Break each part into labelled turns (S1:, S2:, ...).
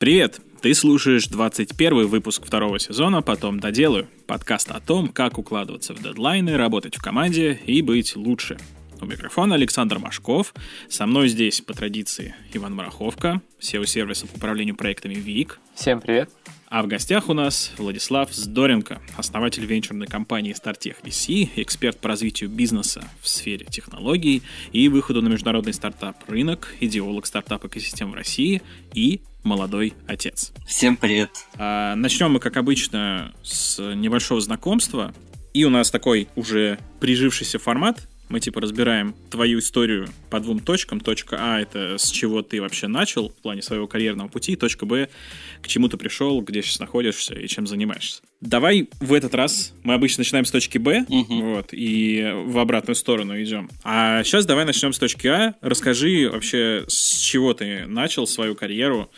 S1: Привет! Ты слушаешь 21 выпуск второго сезона «Потом доделаю» подкаст о том, как укладываться в дедлайны, работать в команде и быть лучше. У микрофона Александр Машков. Со мной здесь, по традиции, Иван Мараховка, SEO-сервиса по управлению проектами ВИК.
S2: Всем привет.
S1: А в гостях у нас Владислав Здоренко, основатель венчурной компании StartTech VC, эксперт по развитию бизнеса в сфере технологий и выходу на международный стартап-рынок, идеолог стартап-экосистем в России и молодой отец.
S3: Всем привет.
S1: А, начнем мы, как обычно, с небольшого знакомства. И у нас такой уже прижившийся формат, мы типа разбираем твою историю по двум точкам. Точка А — это с чего ты вообще начал в плане своего карьерного пути. Точка Б — к чему ты пришел, где сейчас находишься и чем занимаешься. Давай в этот раз мы обычно начинаем с точки Б, угу. вот, и в обратную сторону идем. А сейчас давай начнем с точки А. Расскажи вообще, с чего ты начал свою карьеру,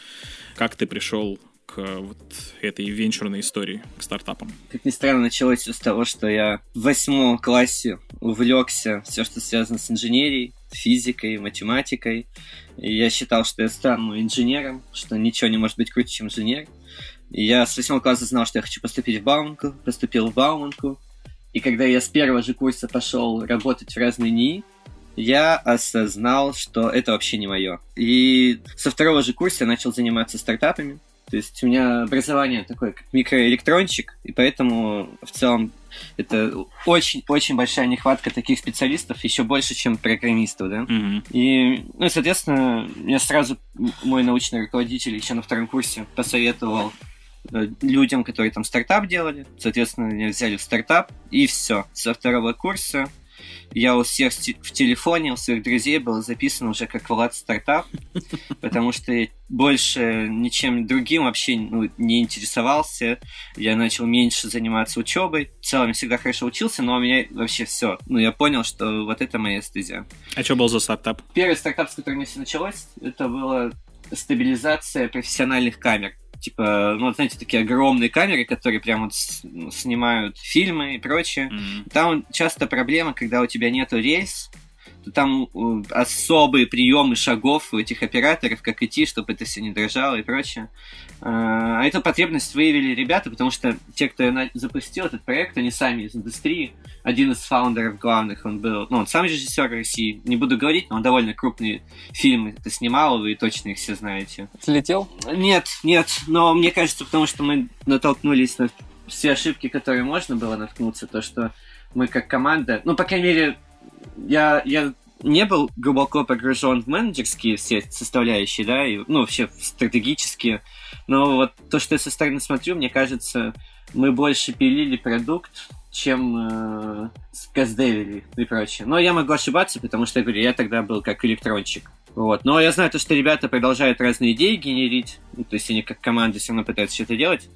S1: как ты пришел к вот этой венчурной истории, к стартапам?
S3: Как ни странно, началось все с того, что я в восьмом классе увлекся все, что связано с инженерией, физикой, математикой. И я считал, что я стану инженером, что ничего не может быть круче, чем инженер. И я с восьмого класса знал, что я хочу поступить в Бауманку, поступил в Бауманку. И когда я с первого же курса пошел работать в разные НИИ, я осознал, что это вообще не мое. И со второго же курса я начал заниматься стартапами. То есть у меня образование такое, как микроэлектрончик, и поэтому в целом это очень-очень большая нехватка таких специалистов, еще больше, чем программистов, да. Mm-hmm. И, ну, соответственно, мне сразу мой научный руководитель еще на втором курсе посоветовал э, людям, которые там стартап делали. Соответственно, меня взяли в стартап, и все. Со второго курса я у всех в телефоне, у своих друзей был записан уже как Влад Стартап, потому что больше ничем другим вообще ну, не интересовался. Я начал меньше заниматься учебой. В целом я всегда хорошо учился, но у меня вообще все. Ну, я понял, что вот это моя стезя.
S1: А что был за стартап?
S3: Первый стартап, с которым все началось, это была стабилизация профессиональных камер типа, ну, знаете, такие огромные камеры, которые прям вот ну, снимают фильмы и прочее. Mm-hmm. Там часто проблема, когда у тебя нету рельс, там э, особые приемы шагов у этих операторов, как идти, чтобы это все не дрожало и прочее. А, а эту потребность выявили ребята, потому что те, кто запустил этот проект, они сами из индустрии. Один из фаундеров главных, он был, ну, он сам режиссер России, не буду говорить, но он довольно крупные фильмы это снимал, вы точно их все знаете.
S2: Слетел?
S3: Нет, нет, но мне кажется, потому что мы натолкнулись на все ошибки, которые можно было наткнуться, то, что мы как команда, ну, по крайней мере, я, я не был глубоко погружен в менеджерские все составляющие, да, и, ну, вообще стратегические. Но вот то, что я со стороны смотрю, мне кажется, мы больше пилили продукт, чем э, газдевили и прочее. Но я могу ошибаться, потому что, я говорю, я тогда был как электрончик. Вот. Но я знаю то, что ребята продолжают разные идеи генерить, ну, то есть они как команда все равно пытаются что-то делать.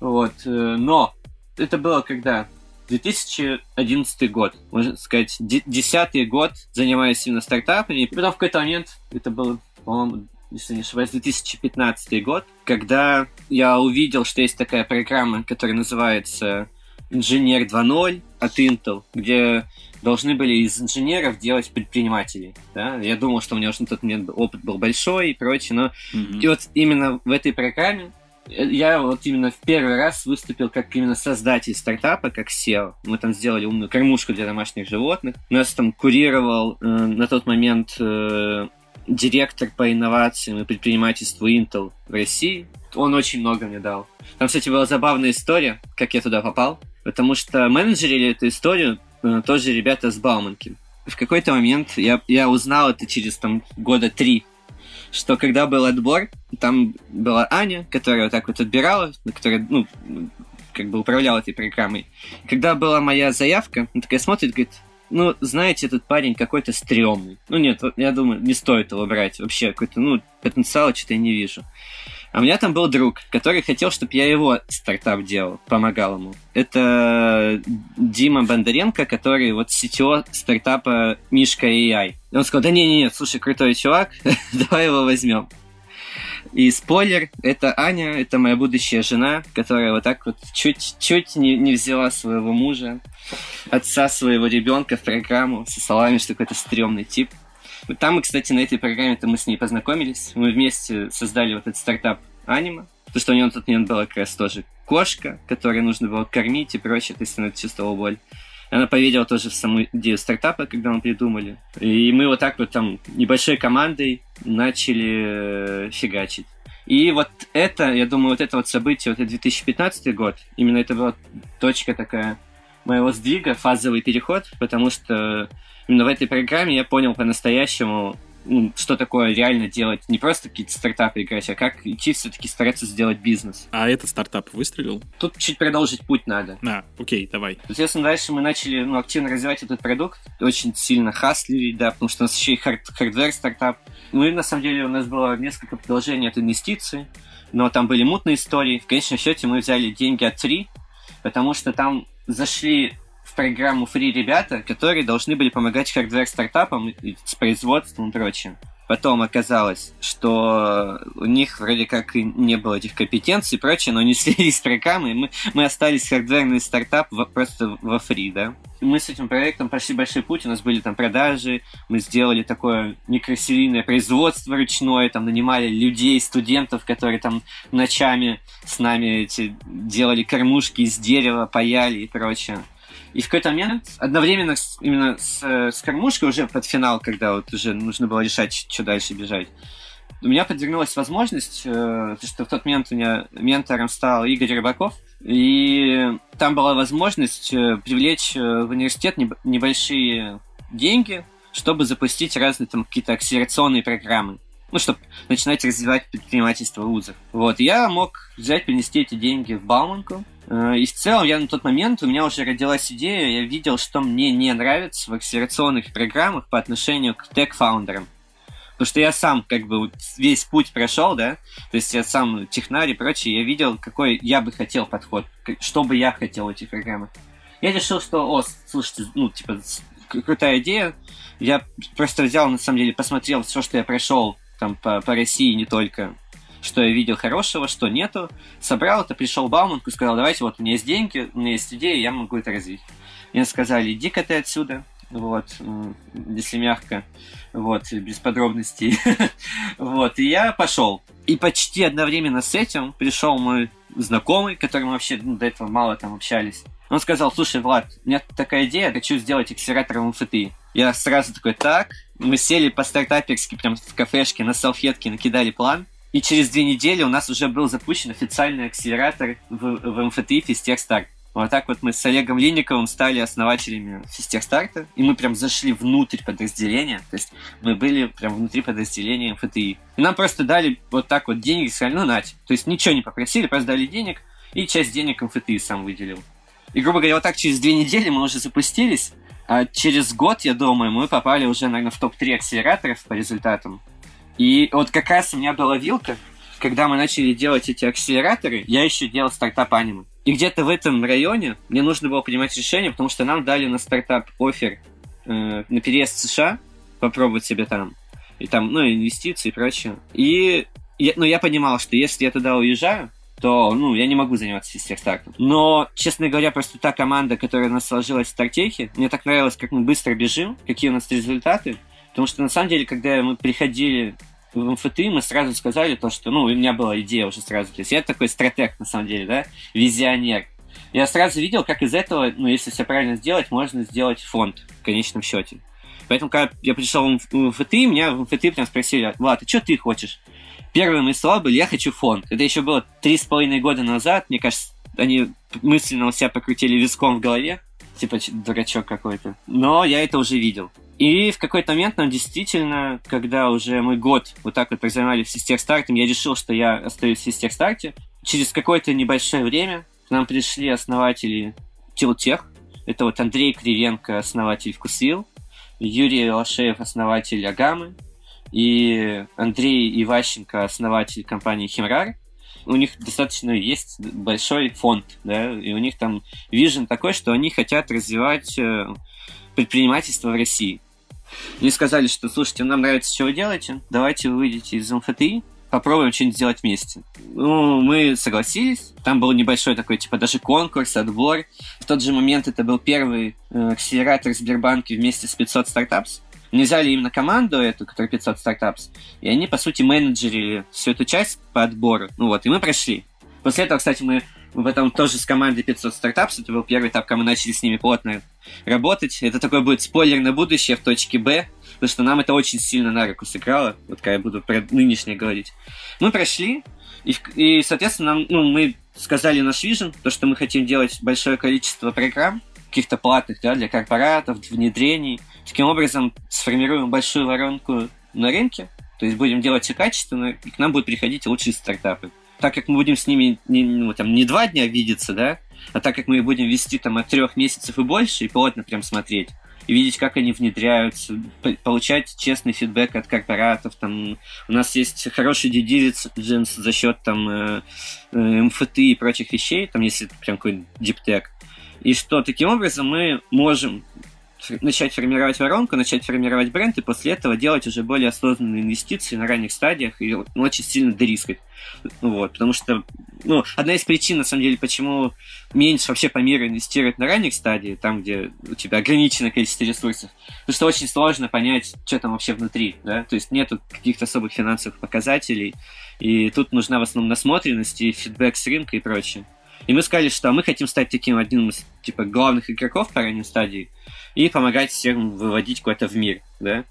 S3: Вот. Э, но это было когда? 2011 год, можно сказать, десятый год занимаюсь именно стартапами. И потом в какой-то момент, это было, по-моему, если не ошибаюсь, 2015 год, когда я увидел, что есть такая программа, которая называется «Инженер 2.0» от Intel, где должны были из инженеров делать предпринимателей. Да? Я думал, что у меня уже на тот момент опыт был большой и прочее, но mm-hmm. и вот именно в этой программе я вот именно в первый раз выступил как именно создатель стартапа, как SEO. Мы там сделали умную кормушку для домашних животных. Нас там курировал э, на тот момент э, директор по инновациям и предпринимательству Intel в России. Он очень много мне дал. Там, кстати, была забавная история, как я туда попал. Потому что менеджерили эту историю э, тоже ребята с Бауманки. В какой-то момент я, я узнал это через там года три что когда был отбор, там была Аня, которая вот так вот отбирала, которая, ну, как бы управляла этой программой. Когда была моя заявка, она такая смотрит, говорит, ну, знаете, этот парень какой-то стрёмный. Ну, нет, я думаю, не стоит его брать. Вообще, какой-то, ну, потенциала что-то я не вижу. А у меня там был друг, который хотел, чтобы я его стартап делал, помогал ему. Это Дима Бондаренко, который вот CTO стартапа Мишка AI. И он сказал, да не-не-не, слушай, крутой чувак, давай его возьмем. И спойлер, это Аня, это моя будущая жена, которая вот так вот чуть-чуть не, не взяла своего мужа, отца своего ребенка в программу со словами, что какой-то стрёмный тип. Там мы, кстати, на этой программе-то мы с ней познакомились. Мы вместе создали вот этот стартап аниме, потому что у него на тот момент была как раз тоже кошка, которую нужно было кормить и прочее, то есть она чувствовала боль. Она поверила тоже в саму идею стартапа, когда мы придумали. И мы вот так вот там небольшой командой начали э, фигачить. И вот это, я думаю, вот это вот событие, вот это 2015 год, именно это была точка такая моего сдвига, фазовый переход, потому что именно в этой программе я понял по-настоящему, ну, что такое реально делать, не просто какие-то стартапы играть, а как идти все-таки стараться сделать бизнес.
S1: А этот стартап выстрелил?
S3: Тут чуть продолжить путь надо.
S1: А, окей, давай.
S3: Соответственно, дальше мы начали ну, активно развивать этот продукт, очень сильно хаслили, да, потому что у нас еще и hard hardware стартап. Мы, на самом деле, у нас было несколько предложений от инвестиций, но там были мутные истории. В конечном счете мы взяли деньги от ФРИИ, потому что там зашли программу ФРИИ ребята, которые должны были помогать hardware-стартапам с производством и прочим. Потом оказалось, что у них вроде как и не было этих компетенций и прочее, но они слились с программой, мы, мы остались хардверный стартап в, просто во ФРИИ, да. Мы с этим проектом прошли большой путь, у нас были там продажи, мы сделали такое микросерийное производство ручное, там нанимали людей, студентов, которые там ночами с нами эти, делали кормушки из дерева, паяли и прочее. И в какой-то момент, одновременно с, именно с, э, с кормушкой, уже под финал, когда вот уже нужно было решать, что дальше бежать, у меня подвернулась возможность, э, что в тот момент у меня ментором стал Игорь Рыбаков, и там была возможность э, привлечь в университет небольшие деньги, чтобы запустить разные там какие-то акселерационные программы. Ну, чтобы начинать развивать предпринимательство вузов. Вот, я мог взять, принести эти деньги в Бауманку, Э, и в целом я на тот момент, у меня уже родилась идея, я видел, что мне не нравится в акселерационных программах по отношению к тег-фаундерам. Потому что я сам как бы весь путь прошел, да, то есть я сам технарь и прочее, я видел, какой я бы хотел подход, что бы я хотел в этих программах. Я решил, что, о, слушайте, ну, типа, крутая идея. Я просто взял, на самом деле, посмотрел все, что я прошел там по, по России, не только что я видел хорошего, что нету. Собрал это, пришел Бауманку и сказал, давайте, вот у меня есть деньги, у меня есть идея, я могу это развить. Мне сказали, иди-ка ты отсюда, вот, если мягко, вот, без подробностей. вот, и я пошел. И почти одновременно с этим пришел мой знакомый, которым вообще ну, до этого мало там общались. Он сказал, слушай, Влад, у меня такая идея, хочу сделать акселератор МФТИ. Я сразу такой, так, мы сели по стартаперски прям в кафешке на салфетке, накидали план – и через две недели у нас уже был запущен официальный акселератор в, в МФТИ Физтехстарт. Вот так вот мы с Олегом Линниковым стали основателями Физтехстарта, и мы прям зашли внутрь подразделения, то есть мы были прям внутри подразделения МФТИ. И нам просто дали вот так вот деньги, сказали, ну, нать. То есть ничего не попросили, просто дали денег, и часть денег МФТИ сам выделил. И, грубо говоря, вот так через две недели мы уже запустились, а через год, я думаю, мы попали уже, наверное, в топ-3 акселераторов по результатам. И вот как раз у меня была вилка, когда мы начали делать эти акселераторы, я еще делал стартап аниме. И где-то в этом районе мне нужно было принимать решение, потому что нам дали на стартап офер э, на переезд в США, попробовать себя там. И там, ну, инвестиции и прочее. И я, ну, я понимал, что если я туда уезжаю, то, ну, я не могу заниматься стартом. Но, честно говоря, просто та команда, которая у нас сложилась в стартехе, мне так нравилось, как мы быстро бежим, какие у нас результаты. Потому что, на самом деле, когда мы приходили в МФТ мы сразу сказали то, что, ну, у меня была идея уже сразу. То есть я такой стратег, на самом деле, да, визионер. Я сразу видел, как из этого, ну, если все правильно сделать, можно сделать фонд в конечном счете. Поэтому, когда я пришел в МФТ, меня в МФТ прям спросили, Влад, а что ты хочешь? Первые мои слова были, я хочу фонд. Это еще было три с половиной года назад, мне кажется, они мысленно у себя покрутили виском в голове, типа дурачок какой-то. Но я это уже видел. И в какой-то момент нам действительно, когда уже мы год вот так вот занимались Систехстартом, я решил, что я остаюсь в Систехстарте. Через какое-то небольшое время к нам пришли основатели Тилтех. Это вот Андрей Кривенко, основатель Вкусвилл, Юрий Лашеев, основатель Агамы, и Андрей Иващенко, основатель компании Химрар. У них достаточно есть большой фонд, да, и у них там вижен такой, что они хотят развивать э, предпринимательство в России. Мне сказали, что, слушайте, нам нравится, что вы делаете, давайте вы выйдете из МФТИ, попробуем что-нибудь сделать вместе. Ну, мы согласились. Там был небольшой такой, типа, даже конкурс, отбор. В тот же момент это был первый э, акселератор Сбербанка вместе с 500 стартапс. Они взяли именно команду эту, которая 500 стартапс, и они, по сути, менеджерили всю эту часть по отбору. Ну вот, и мы прошли. После этого, кстати, мы в этом тоже с командой 500 стартапс, это был первый этап, когда мы начали с ними плотно работать. Это такой будет спойлер на будущее в точке Б, потому что нам это очень сильно на руку сыграло, вот когда я буду про нынешнее говорить. Мы прошли, и, и соответственно, нам, ну, мы сказали наш вижен, то, что мы хотим делать большое количество программ, каких-то платных, да, для корпоратов, внедрений. Таким образом, сформируем большую воронку на рынке, то есть будем делать все качественно, и к нам будут приходить лучшие стартапы. Так как мы будем с ними не, ну, там, не два дня видеться, да, а так как мы будем вести там от трех месяцев и больше, и плотно прям смотреть, и видеть, как они внедряются, получать честный фидбэк от корпоратов. Там, у нас есть хороший diligence за счет там, э, э, МФТ и прочих вещей, там, если прям какой-нибудь диптек. И что таким образом мы можем начать формировать воронку, начать формировать бренд, и после этого делать уже более осознанные инвестиции на ранних стадиях и очень сильно дерискать. Вот, потому что, ну, одна из причин, на самом деле, почему меньше вообще по миру инвестировать на ранних стадиях, там, где у тебя ограниченное количество ресурсов, потому что очень сложно понять, что там вообще внутри, да, то есть нету каких-то особых финансовых показателей, и тут нужна в основном насмотренность и фидбэк с рынка и прочее. И мы сказали, что мы хотим стать таким одним из типа главных игроков по ранней стадии и помогать всем выводить куда-то в мир, да.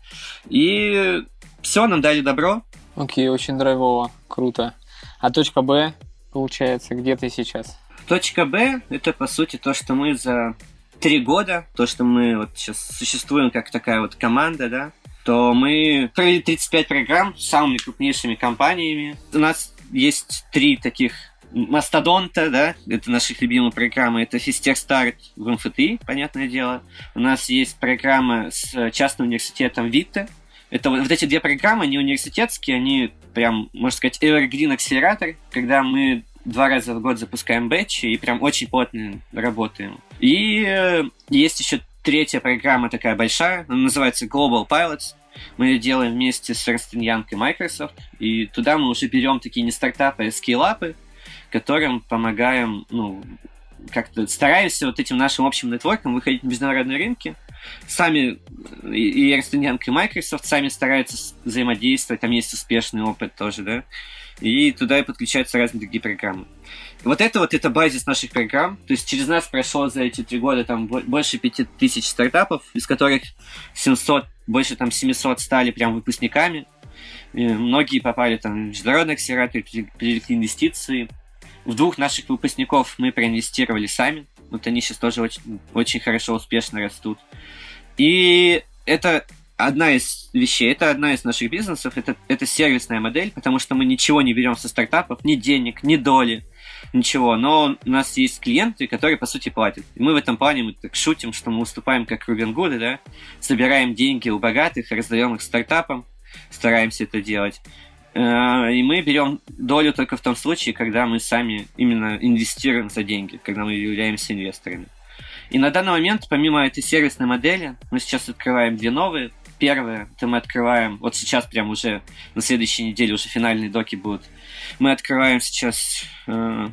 S3: И все, нам дали добро.
S2: Окей, okay, очень драйвово, круто. А точка Б, получается, где ты сейчас?
S3: Точка Б – это, по сути, то, что мы за три года, то, что мы вот сейчас существуем как такая вот команда, да, то мы провели 35 программ с самыми крупнейшими компаниями. У нас есть три таких Мастодонта, да, это наши любимые программы, это Фистер Старт в МФТИ, понятное дело. У нас есть программа с частным университетом Витте. Это вот, эти две программы, они университетские, они прям, можно сказать, evergreen акселератор, когда мы два раза в год запускаем бэтчи и прям очень плотно работаем. И э, есть еще третья программа такая большая, она называется Global Pilots. Мы ее делаем вместе с Ernst Young и Microsoft, и туда мы уже берем такие не стартапы, а скиллапы, которым помогаем, ну, как-то стараемся вот этим нашим общим нетворком выходить на международные рынки. Сами и Ernst и Microsoft сами стараются взаимодействовать, там есть успешный опыт тоже, да, и туда и подключаются разные другие программы. Вот это вот это базис наших программ. То есть через нас прошло за эти три года там больше 5000 стартапов, из которых 700, больше там 700 стали прям выпускниками. И многие попали там в международные акселераторы, привлекли инвестиции. В двух наших выпускников мы проинвестировали сами. Вот они сейчас тоже очень, очень хорошо, успешно растут. И это одна из вещей, это одна из наших бизнесов, это, это сервисная модель, потому что мы ничего не берем со стартапов, ни денег, ни доли, ничего. Но у нас есть клиенты, которые, по сути, платят. И мы в этом плане мы так шутим, что мы выступаем как Рубин Гуды, да, собираем деньги у богатых, раздаем их стартапам, стараемся это делать. Э, и мы берем долю только в том случае, когда мы сами именно инвестируем за деньги, когда мы являемся инвесторами. И на данный момент, помимо этой сервисной модели, мы сейчас открываем две новые. Первое, это мы открываем, вот сейчас прям уже на следующей неделе уже финальные доки будут. Мы открываем сейчас э,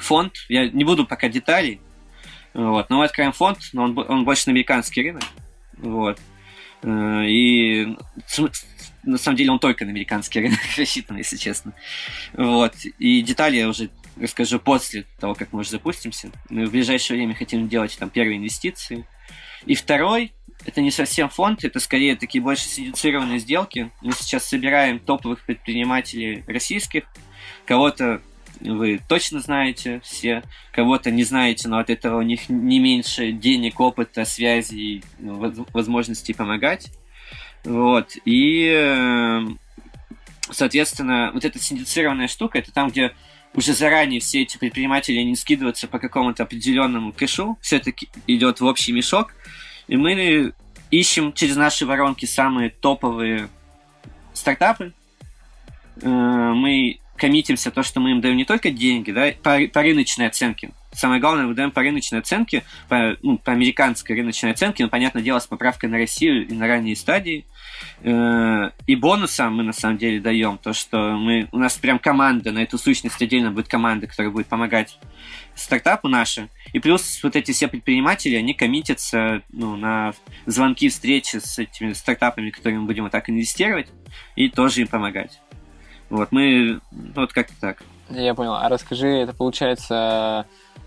S3: фонд, я не буду пока деталей, вот, но мы открываем фонд, но он, он больше на американский рынок, вот. Э, и на самом деле он только на американский рынок рассчитан, если честно. Вот. И детали я уже расскажу после того, как мы уже запустимся. Мы в ближайшее время хотим делать там первые инвестиции. И второй, это не совсем фонд, это скорее такие больше синдицированные сделки. Мы сейчас собираем топовых предпринимателей российских, кого-то вы точно знаете все, кого-то не знаете, но от этого у них не меньше денег, опыта, связей, возможностей помогать. Вот. И, э, соответственно, вот эта синдицированная штука, это там, где уже заранее все эти предприниматели не скидываются по какому-то определенному кэшу, все это идет в общий мешок, и мы ищем через наши воронки самые топовые стартапы. Э, мы коммитимся то, что мы им даем не только деньги, да, по, по рыночной оценке самое главное, выдаем по рыночной оценке, по, ну, по американской рыночной оценке, но, понятное дело, с поправкой на Россию и на ранние стадии. Э, и бонусом мы, на самом деле, даем то, что мы, у нас прям команда, на эту сущность отдельно будет команда, которая будет помогать стартапу наши. И плюс вот эти все предприниматели, они коммитятся ну, на звонки, встречи с этими стартапами, которыми мы будем вот так инвестировать, и тоже им помогать. Вот, мы вот как-то так.
S2: Я понял. А расскажи, это получается,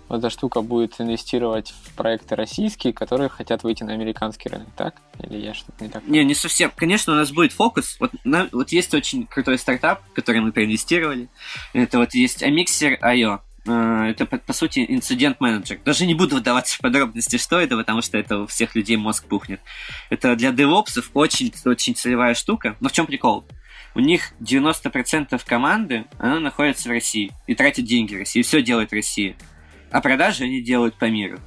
S2: вот эта штука будет инвестировать в проекты российские, которые хотят выйти на американский рынок, так? Или я что-то не так?
S3: Не, не совсем. Конечно, у нас будет фокус. Вот, на, вот есть очень крутой стартап, в который мы проинвестировали. Это вот есть Amixer.io. Э, это, по, сути, инцидент-менеджер. Даже не буду вдаваться в подробности, что это, потому что это у всех людей мозг пухнет. Это для девопсов очень-очень целевая штука. Но в чем прикол? у них 90% команды, она находится в России и тратит деньги в России, и все делает Россия. А продажи они делают по миру.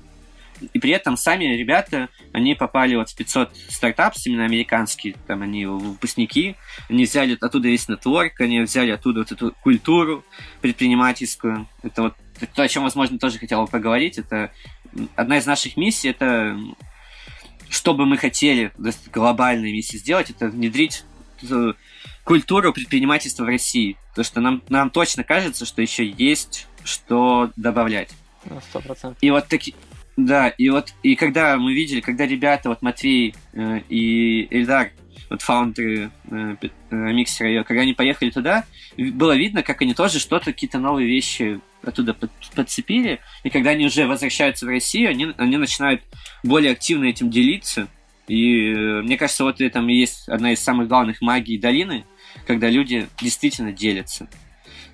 S3: И при этом сами ребята, они попали вот в 500 стартапов, именно американские, там они выпускники, они взяли оттуда весь нетворк, они взяли оттуда вот эту культуру предпринимательскую. Это вот то, о чем, возможно, тоже хотел бы поговорить. Это одна из наших миссий, это что бы мы хотели глобальной миссии сделать, это внедрить культуру предпринимательства в России. Потому что нам, нам точно кажется, что еще есть что добавлять.
S2: Ну, сто процентов.
S3: И вот такие... Да, и вот, и когда мы видели, когда ребята, вот Матвей э, и Эльдар, вот фаундеры э, э, миксера, когда они поехали туда, было видно, как они тоже что-то, какие-то новые вещи оттуда под, подцепили, и когда они уже возвращаются в Россию, они, они начинают более активно этим делиться, и э, мне кажется, вот это и есть одна из самых главных магий долины, когда люди действительно делятся.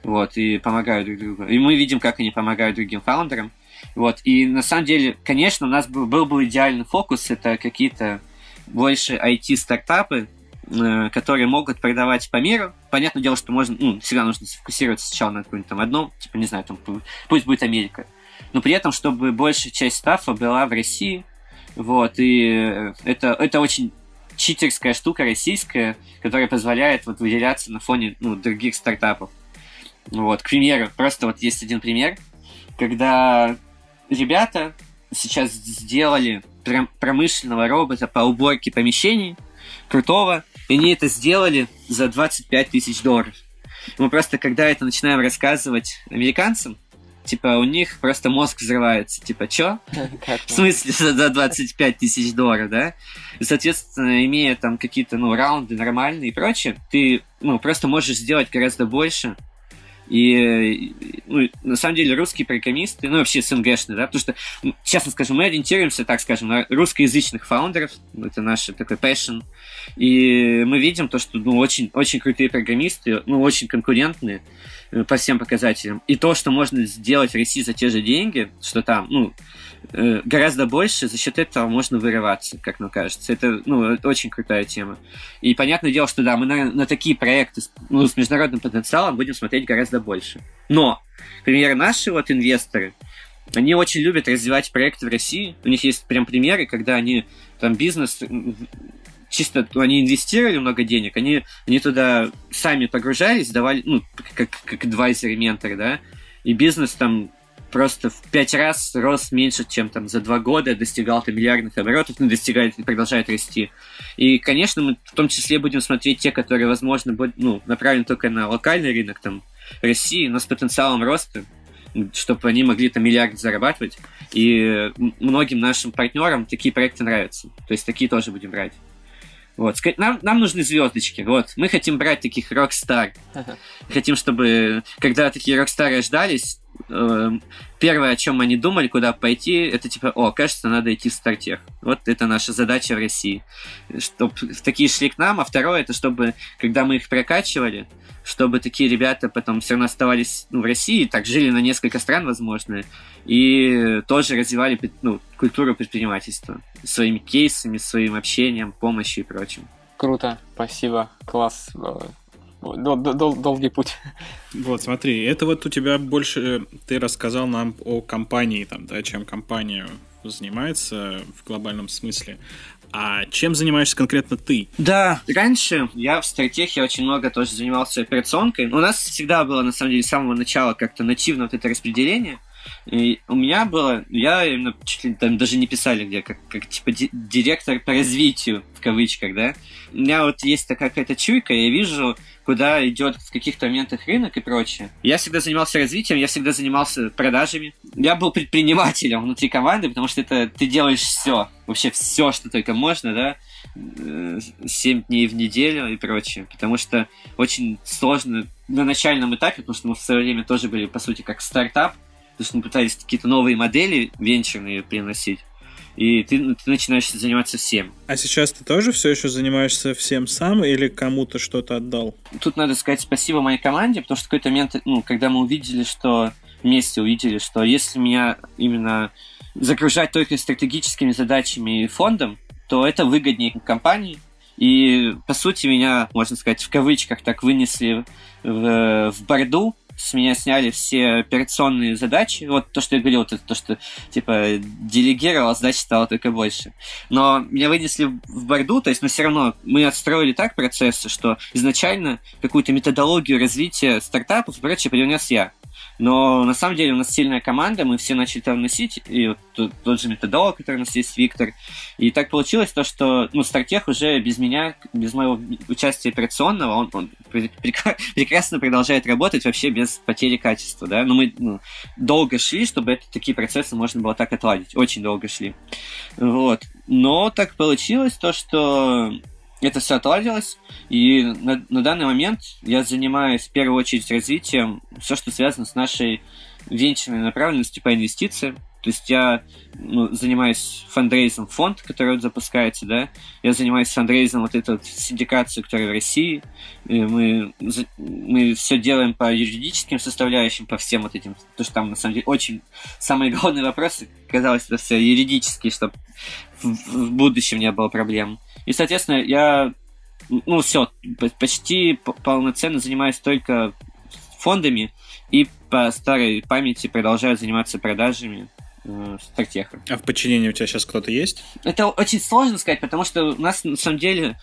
S3: Вот, и помогают друг другу. И мы видим, как они помогают другим фаундерам. Вот, и на самом деле, конечно, у нас был, был бы идеальный фокус, это какие-то больше IT-стартапы, э, которые могут продавать по миру. Понятное дело, что можно, ну, всегда нужно сфокусироваться сначала на каком-нибудь там одном, типа, не знаю, там, пусть будет Америка. Но при этом, чтобы большая часть стафа была в России, вот, и э, это, это очень читерская штука российская, которая позволяет вот выделяться на фоне ну, других стартапов. Вот, к примеру, просто вот есть один пример, когда ребята сейчас сделали промышленного робота по уборке помещений, крутого, и они это сделали за 25 тысяч долларов. Мы просто, когда это начинаем рассказывать американцам, типа, у них просто мозг взрывается. Типа, чё? В смысле, за 25 тысяч долларов, да? И, соответственно, имея там какие-то, ну, раунды нормальные и прочее, ты, ну, просто можешь сделать гораздо больше, и, ну, на самом деле, русские программисты, ну, вообще СНГшные, да, потому что, честно скажу, мы ориентируемся, так скажем, на русскоязычных фаундеров, это наш такой passion, и мы видим то, что, ну, очень, очень крутые программисты, ну, очень конкурентные по всем показателям, и то, что можно сделать в России за те же деньги, что там, ну, Э, гораздо больше, за счет этого можно вырываться, как мне кажется. Это, ну, очень крутая тема. И понятное дело, что да, мы на, на такие проекты ну, с международным потенциалом будем смотреть гораздо больше. Но, например, наши вот инвесторы, они очень любят развивать проекты в России. У них есть прям примеры, когда они там бизнес чисто они инвестировали много денег, они, они туда сами погружались, давали, ну, как, как адвайзеры, менторы, да, и бизнес там просто в пять раз рос меньше, чем там за два года, достигал там миллиардных оборотов, ну, достигает и продолжает расти. И, конечно, мы в том числе будем смотреть те, которые, возможно, будут, ну, направлены только на локальный рынок, там, России, но с потенциалом роста, чтобы они могли там миллиард зарабатывать. И многим нашим партнерам такие проекты нравятся. То есть такие тоже будем брать. Вот. Нам, нам нужны звездочки. Вот. Мы хотим брать таких рок-стар. Хотим, чтобы, когда такие рок-стары рождались, э, первое, о чем они думали, куда пойти, это типа, о, кажется, надо идти в стартех. Вот это наша задача в России. Чтобы такие шли к нам, а второе, это чтобы, когда мы их прокачивали, чтобы такие ребята потом все равно оставались ну, в России, так жили на несколько стран, возможно, и тоже развивали ну, культуру предпринимательства своими кейсами, своим общением, помощью и прочим.
S2: Круто, спасибо, класс. Дол дол долгий путь.
S1: Вот, смотри, это вот у тебя больше ты рассказал нам о компании, там, да, чем компания занимается в глобальном смысле. А чем занимаешься конкретно ты?
S3: Да, раньше я в стратегии очень много тоже занимался операционкой. У нас всегда было, на самом деле, с самого начала как-то нативно вот это распределение. И у меня было, я именно чуть ли там даже не писали где, как, как типа ди- директор по развитию, в кавычках, да. У меня вот есть такая какая-то чуйка, я вижу, куда идет в каких-то моментах рынок и прочее. Я всегда занимался развитием, я всегда занимался продажами. Я был предпринимателем внутри команды, потому что это ты делаешь все, вообще все, что только можно, да, 7 дней в неделю и прочее, потому что очень сложно на начальном этапе, потому что мы в свое время тоже были, по сути, как стартап, потому что мы пытались какие-то новые модели венчурные приносить, и ты, ты начинаешь заниматься всем.
S1: А сейчас ты тоже все еще занимаешься всем сам или кому-то что-то отдал?
S3: Тут надо сказать спасибо моей команде, потому что в какой-то момент, ну, когда мы увидели, что вместе увидели, что если меня именно загружать только стратегическими задачами и фондом, то это выгоднее компании. И, по сути, меня, можно сказать, в кавычках так вынесли в, в борду, с меня сняли все операционные задачи. Вот то, что я говорил, это то, что типа делегировал, а задач стало только больше. Но меня вынесли в борду, то есть, но все равно мы отстроили так процессы, что изначально какую-то методологию развития стартапов и прочее принес я. Но на самом деле у нас сильная команда, мы все начали там носить, и вот тот, тот же методолог, который у нас есть, Виктор. И так получилось то, что ну, Стартех уже без меня, без моего участия операционного, он, он прекрасно продолжает работать вообще без потери качества, да. Но мы ну, долго шли, чтобы это, такие процессы можно было так отладить, очень долго шли. Вот. Но так получилось то, что это все отладилось, и на, на данный момент я занимаюсь в первую очередь развитием все, что связано с нашей венчурной направленностью по инвестициям. То есть я ну, занимаюсь фандрейзом фонд, который вот запускается, да, я занимаюсь фандрейзом вот этой вот синдикации, которая в России, и мы, мы все делаем по юридическим составляющим, по всем вот этим, потому что там на самом деле очень самые главные вопросы, казалось, это все юридические, чтобы в, в будущем не было проблем. И, соответственно, я, ну, все, почти полноценно занимаюсь только фондами и по старой памяти продолжаю заниматься продажами э, стратеха.
S1: А в подчинении у тебя сейчас кто-то есть?
S3: Это очень сложно сказать, потому что у нас на самом деле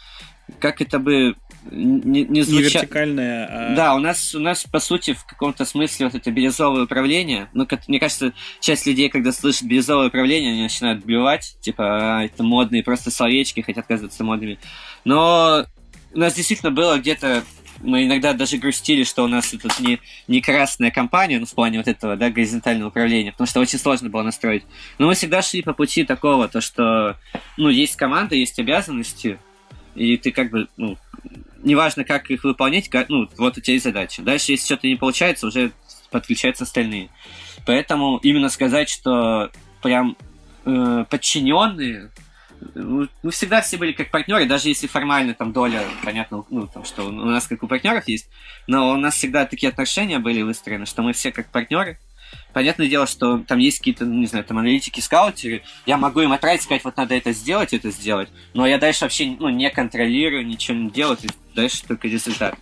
S3: как это бы не, не звучало...
S1: Не вертикальное, а...
S3: Да, у нас, у нас, по сути, в каком-то смысле вот это бирюзовое управление. Ну, как, мне кажется, часть людей, когда слышат бирюзовое управление, они начинают блевать, типа, а, это модные просто словечки, хотят казаться модными. Но у нас действительно было где-то мы иногда даже грустили, что у нас тут не, не красная компания, ну, в плане вот этого, да, горизонтального управления, потому что очень сложно было настроить. Но мы всегда шли по пути такого, то, что, ну, есть команда, есть обязанности, и ты как бы, ну, неважно, как их выполнять, как, ну, вот у тебя есть задача. Дальше, если что-то не получается, уже подключаются остальные. Поэтому именно сказать, что прям э, подчиненные, ну, мы всегда все были как партнеры, даже если формально там доля, понятно, ну, там, что у нас как у партнеров есть, но у нас всегда такие отношения были выстроены, что мы все как партнеры, Понятное дело, что там есть какие-то, ну, не знаю, там аналитики, скаутеры. Я могу им отправить, сказать, вот надо это сделать, это сделать. Но я дальше вообще ну, не контролирую, ничего не делаю, дальше только результат.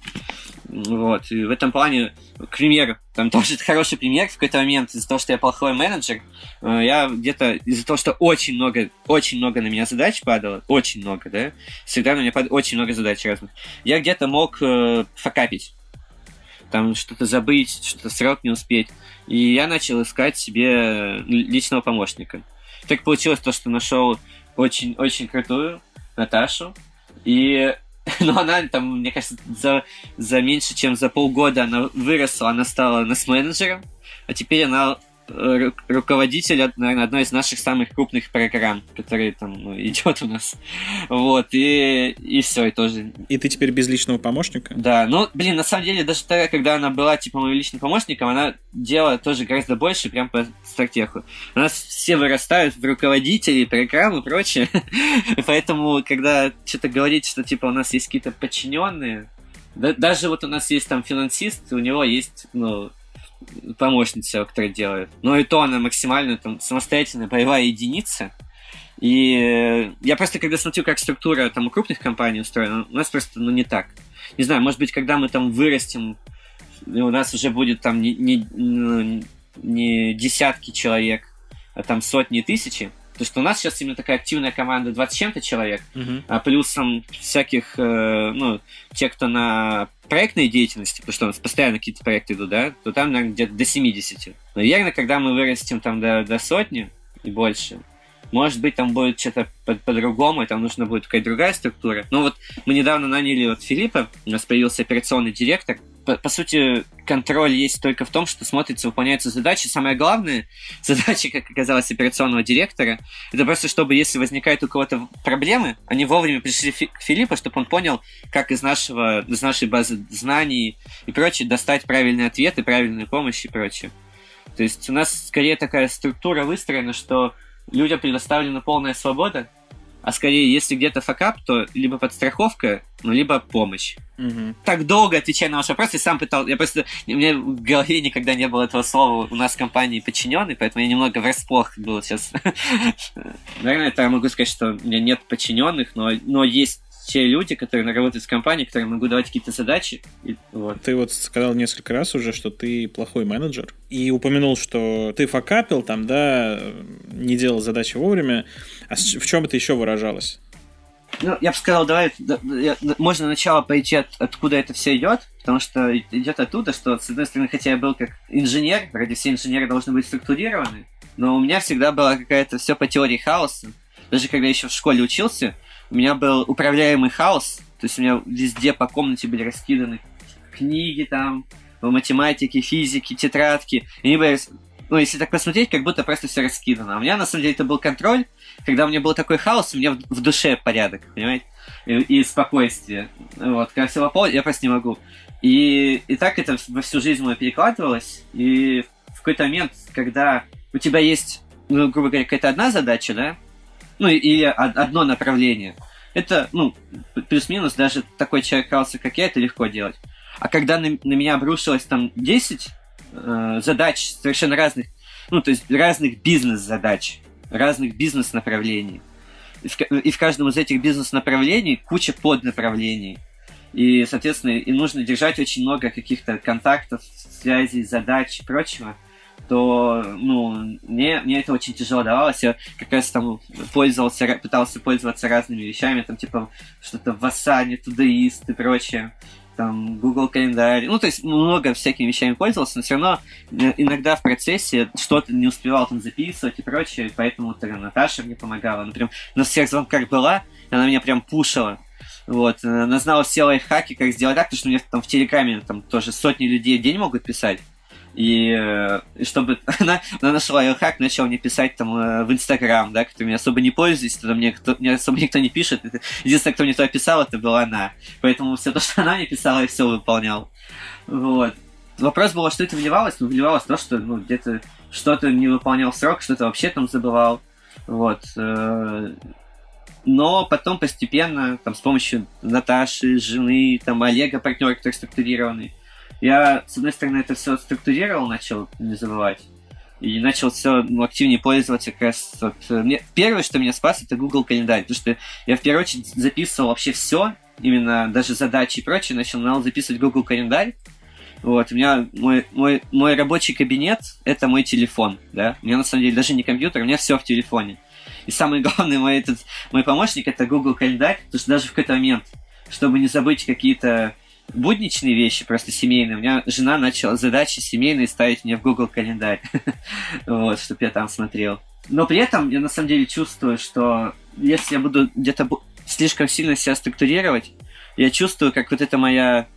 S3: Вот. И в этом плане, к примеру, там тоже хороший пример. В какой-то момент из-за того, что я плохой менеджер, э, я где-то из-за того, что очень много, очень много на меня задач падало, очень много, да, всегда на меня падало очень много задач разных, я где-то мог э, факапить там что-то забыть, что-то срок не успеть. И я начал искать себе личного помощника. Так получилось то, что нашел очень-очень крутую Наташу. И но она там, мне кажется, за, за меньше, чем за полгода она выросла, она стала нас менеджером, а теперь она руководитель, наверное, одной из наших самых крупных программ, которые там ну, идет у нас. Вот, и, и все, и тоже.
S1: И ты теперь без личного помощника?
S3: Да, ну, блин, на самом деле, даже тогда, когда она была, типа, моим личным помощником, она делала тоже гораздо больше, прям по стратеху. У нас все вырастают в руководителей программ и прочее. Поэтому, когда что-то говорить, что, типа, у нас есть какие-то подчиненные, даже вот у нас есть там финансист, у него есть, ну, помощница, которая делает. Но и то она максимально там самостоятельная боевая единица. И э, я просто, когда смотрю, как структура там у крупных компаний устроена, у нас просто, ну, не так. Не знаю, может быть, когда мы там вырастем, у нас уже будет там не, не, ну, не десятки человек, а там сотни тысячи, Потому что у нас сейчас именно такая активная команда 20 чем-то человек,
S1: Мгм.
S3: а плюсом всяких, э, ну, те, кто на проектной деятельности, потому что у нас постоянно какие-то проекты идут, да, то там, наверное, где-то до 70. Наверное, когда мы вырастем там до, до сотни и больше, может быть, там будет что-то по- по-другому, и там нужна будет какая-то другая структура. Но вот мы недавно наняли вот Филиппа, у нас появился операционный директор. По, по сути, контроль есть только в том, что смотрится, выполняются задачи. Самая главная задача, как оказалось, операционного директора, это просто, чтобы, если возникают у кого-то проблемы, они вовремя пришли к Филиппу, чтобы он понял, как из, нашего, из нашей базы знаний и прочее достать правильные ответы, правильную помощь и прочее. То есть у нас скорее такая структура выстроена, что людям предоставлена полная свобода, а скорее, если где-то факап, то либо подстраховка, ну, либо помощь.
S1: Мгм.
S3: Так долго отвечая на ваш вопрос, я сам пытал, я просто, у меня в голове никогда не было этого слова у нас в компании подчиненный, поэтому я немного врасплох был сейчас. Наверное, это я могу сказать, что у меня нет подчиненных, но, но есть те люди, которые работают в компании, которые могу давать какие-то задачи. И, вот.
S1: Ты вот сказал несколько раз уже, что ты плохой менеджер. И упомянул, что ты факапил там, да, не делал задачи вовремя. А в чем это еще выражалось?
S3: Ну, я бы сказал, давай, да, я- можно сначала пойти, от, откуда это все идет, потому что идет оттуда, что, с одной стороны, хотя я был как инженер, вроде все инженеры должны быть структурированы, но у меня всегда была какая-то все по теории хаоса. Даже когда я еще в школе учился, у меня был управляемый хаос, то есть у меня везде по комнате были раскиданы книги там, по математике, физике, тетрадки. И они были, ну, если так посмотреть, как будто просто все раскидано. А у меня, на самом деле, это был контроль, когда у меня был такой хаос, у меня в, в душе порядок, понимаете? И, и спокойствие. Вот, когда все попало, я просто не могу. И, и так это во всю жизнь мою перекладывалось. И в какой-то момент, когда у тебя есть, ну, грубо говоря, какая-то одна задача, да, ну, од- одно направление, это, ну, плюс-минус, даже такой человек хаоса, как я, это легко делать. А когда на, на меня обрушилось там 10 э, задач совершенно разных, ну, то есть разных бизнес-задач, разных бизнес-направлений, и в, и в каждом из этих бизнес-направлений куча поднаправлений. И, соответственно, и нужно держать очень много каких-то контактов, связей, задач и прочего то, ну, мне, мне это очень тяжело давалось. Я как раз там пользовался, пытался пользоваться разными вещами, там, типа, что-то в Asana, Todoist и прочее, там, Google календарь. Ну, то есть много всякими вещами пользовался, но все равно э, иногда в процессе что-то не успевал там записывать и прочее, поэтому тогда Наташа мне помогала. Она прям на всех звонках была, она меня прям пушила. Вот, э, она знала все лайфхаки, как сделать так, потому что у меня там в Телеграме там тоже сотни людей в день могут писать. И, э, чтобы она, она нашла лайфхак, начала мне писать там э, в Инстаграм, да, которым я особо не пользуюсь, тогда мне, кто, мне особо никто не пишет. Единственное, кто мне туда писал, это была она. Поэтому все то, что она мне писала, я все выполнял. Вот. Вопрос был, во что это вливалось? Ну, вливалось то, что ну, где-то что-то не выполнял срок, что-то вообще там забывал. Вот. э, Но потом постепенно, там, с помощью Наташи, жены, там, Олега, партнера, который структурированный, я, с одной стороны, это все структурировал, начал не забывать. И начал все ну, активнее пользоваться как раз вот, э, мне, Первое, что меня спас, это Google календарь. Потому что я в первую очередь записывал вообще все, именно даже задачи и прочее, начал записывать Google календарь. Вот, у меня мой, мой, мой рабочий кабинет это мой телефон, да. У меня на самом деле даже не компьютер, у меня все в телефоне. И самый главный мой, этот, мой помощник это Google календарь, потому что даже в какой-то момент, чтобы не забыть какие-то будничные вещи, просто семейные, у меня жена начала задачи семейные ставить мне в Google календарь. Вот, чтобы я там смотрел. Но при этом я на самом деле чувствую, что если я буду где-то слишком сильно себя структурировать, я чувствую, как вот эта моя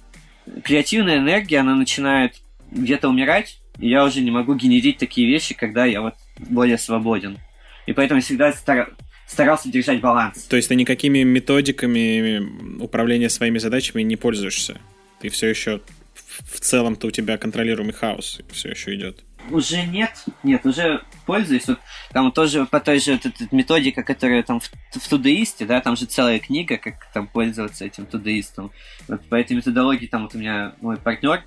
S3: креативная энергия, она начинает где-то умирать, и я уже не могу генерить такие вещи, когда я вот более свободен. И поэтому я всегда стара- старался держать баланс.
S1: То есть ты никакими методиками управления своими задачами не пользуешься? Ты все еще в целом-то у тебя контролируемый хаос все еще идет.
S3: Уже нет, нет, уже пользуюсь. Вот там тоже по той же вот этой методике, которая там в, в Тудеисте, да, там же целая книга, как там пользоваться этим Тудеистом. Вот по этой методологии там вот у меня мой партнер.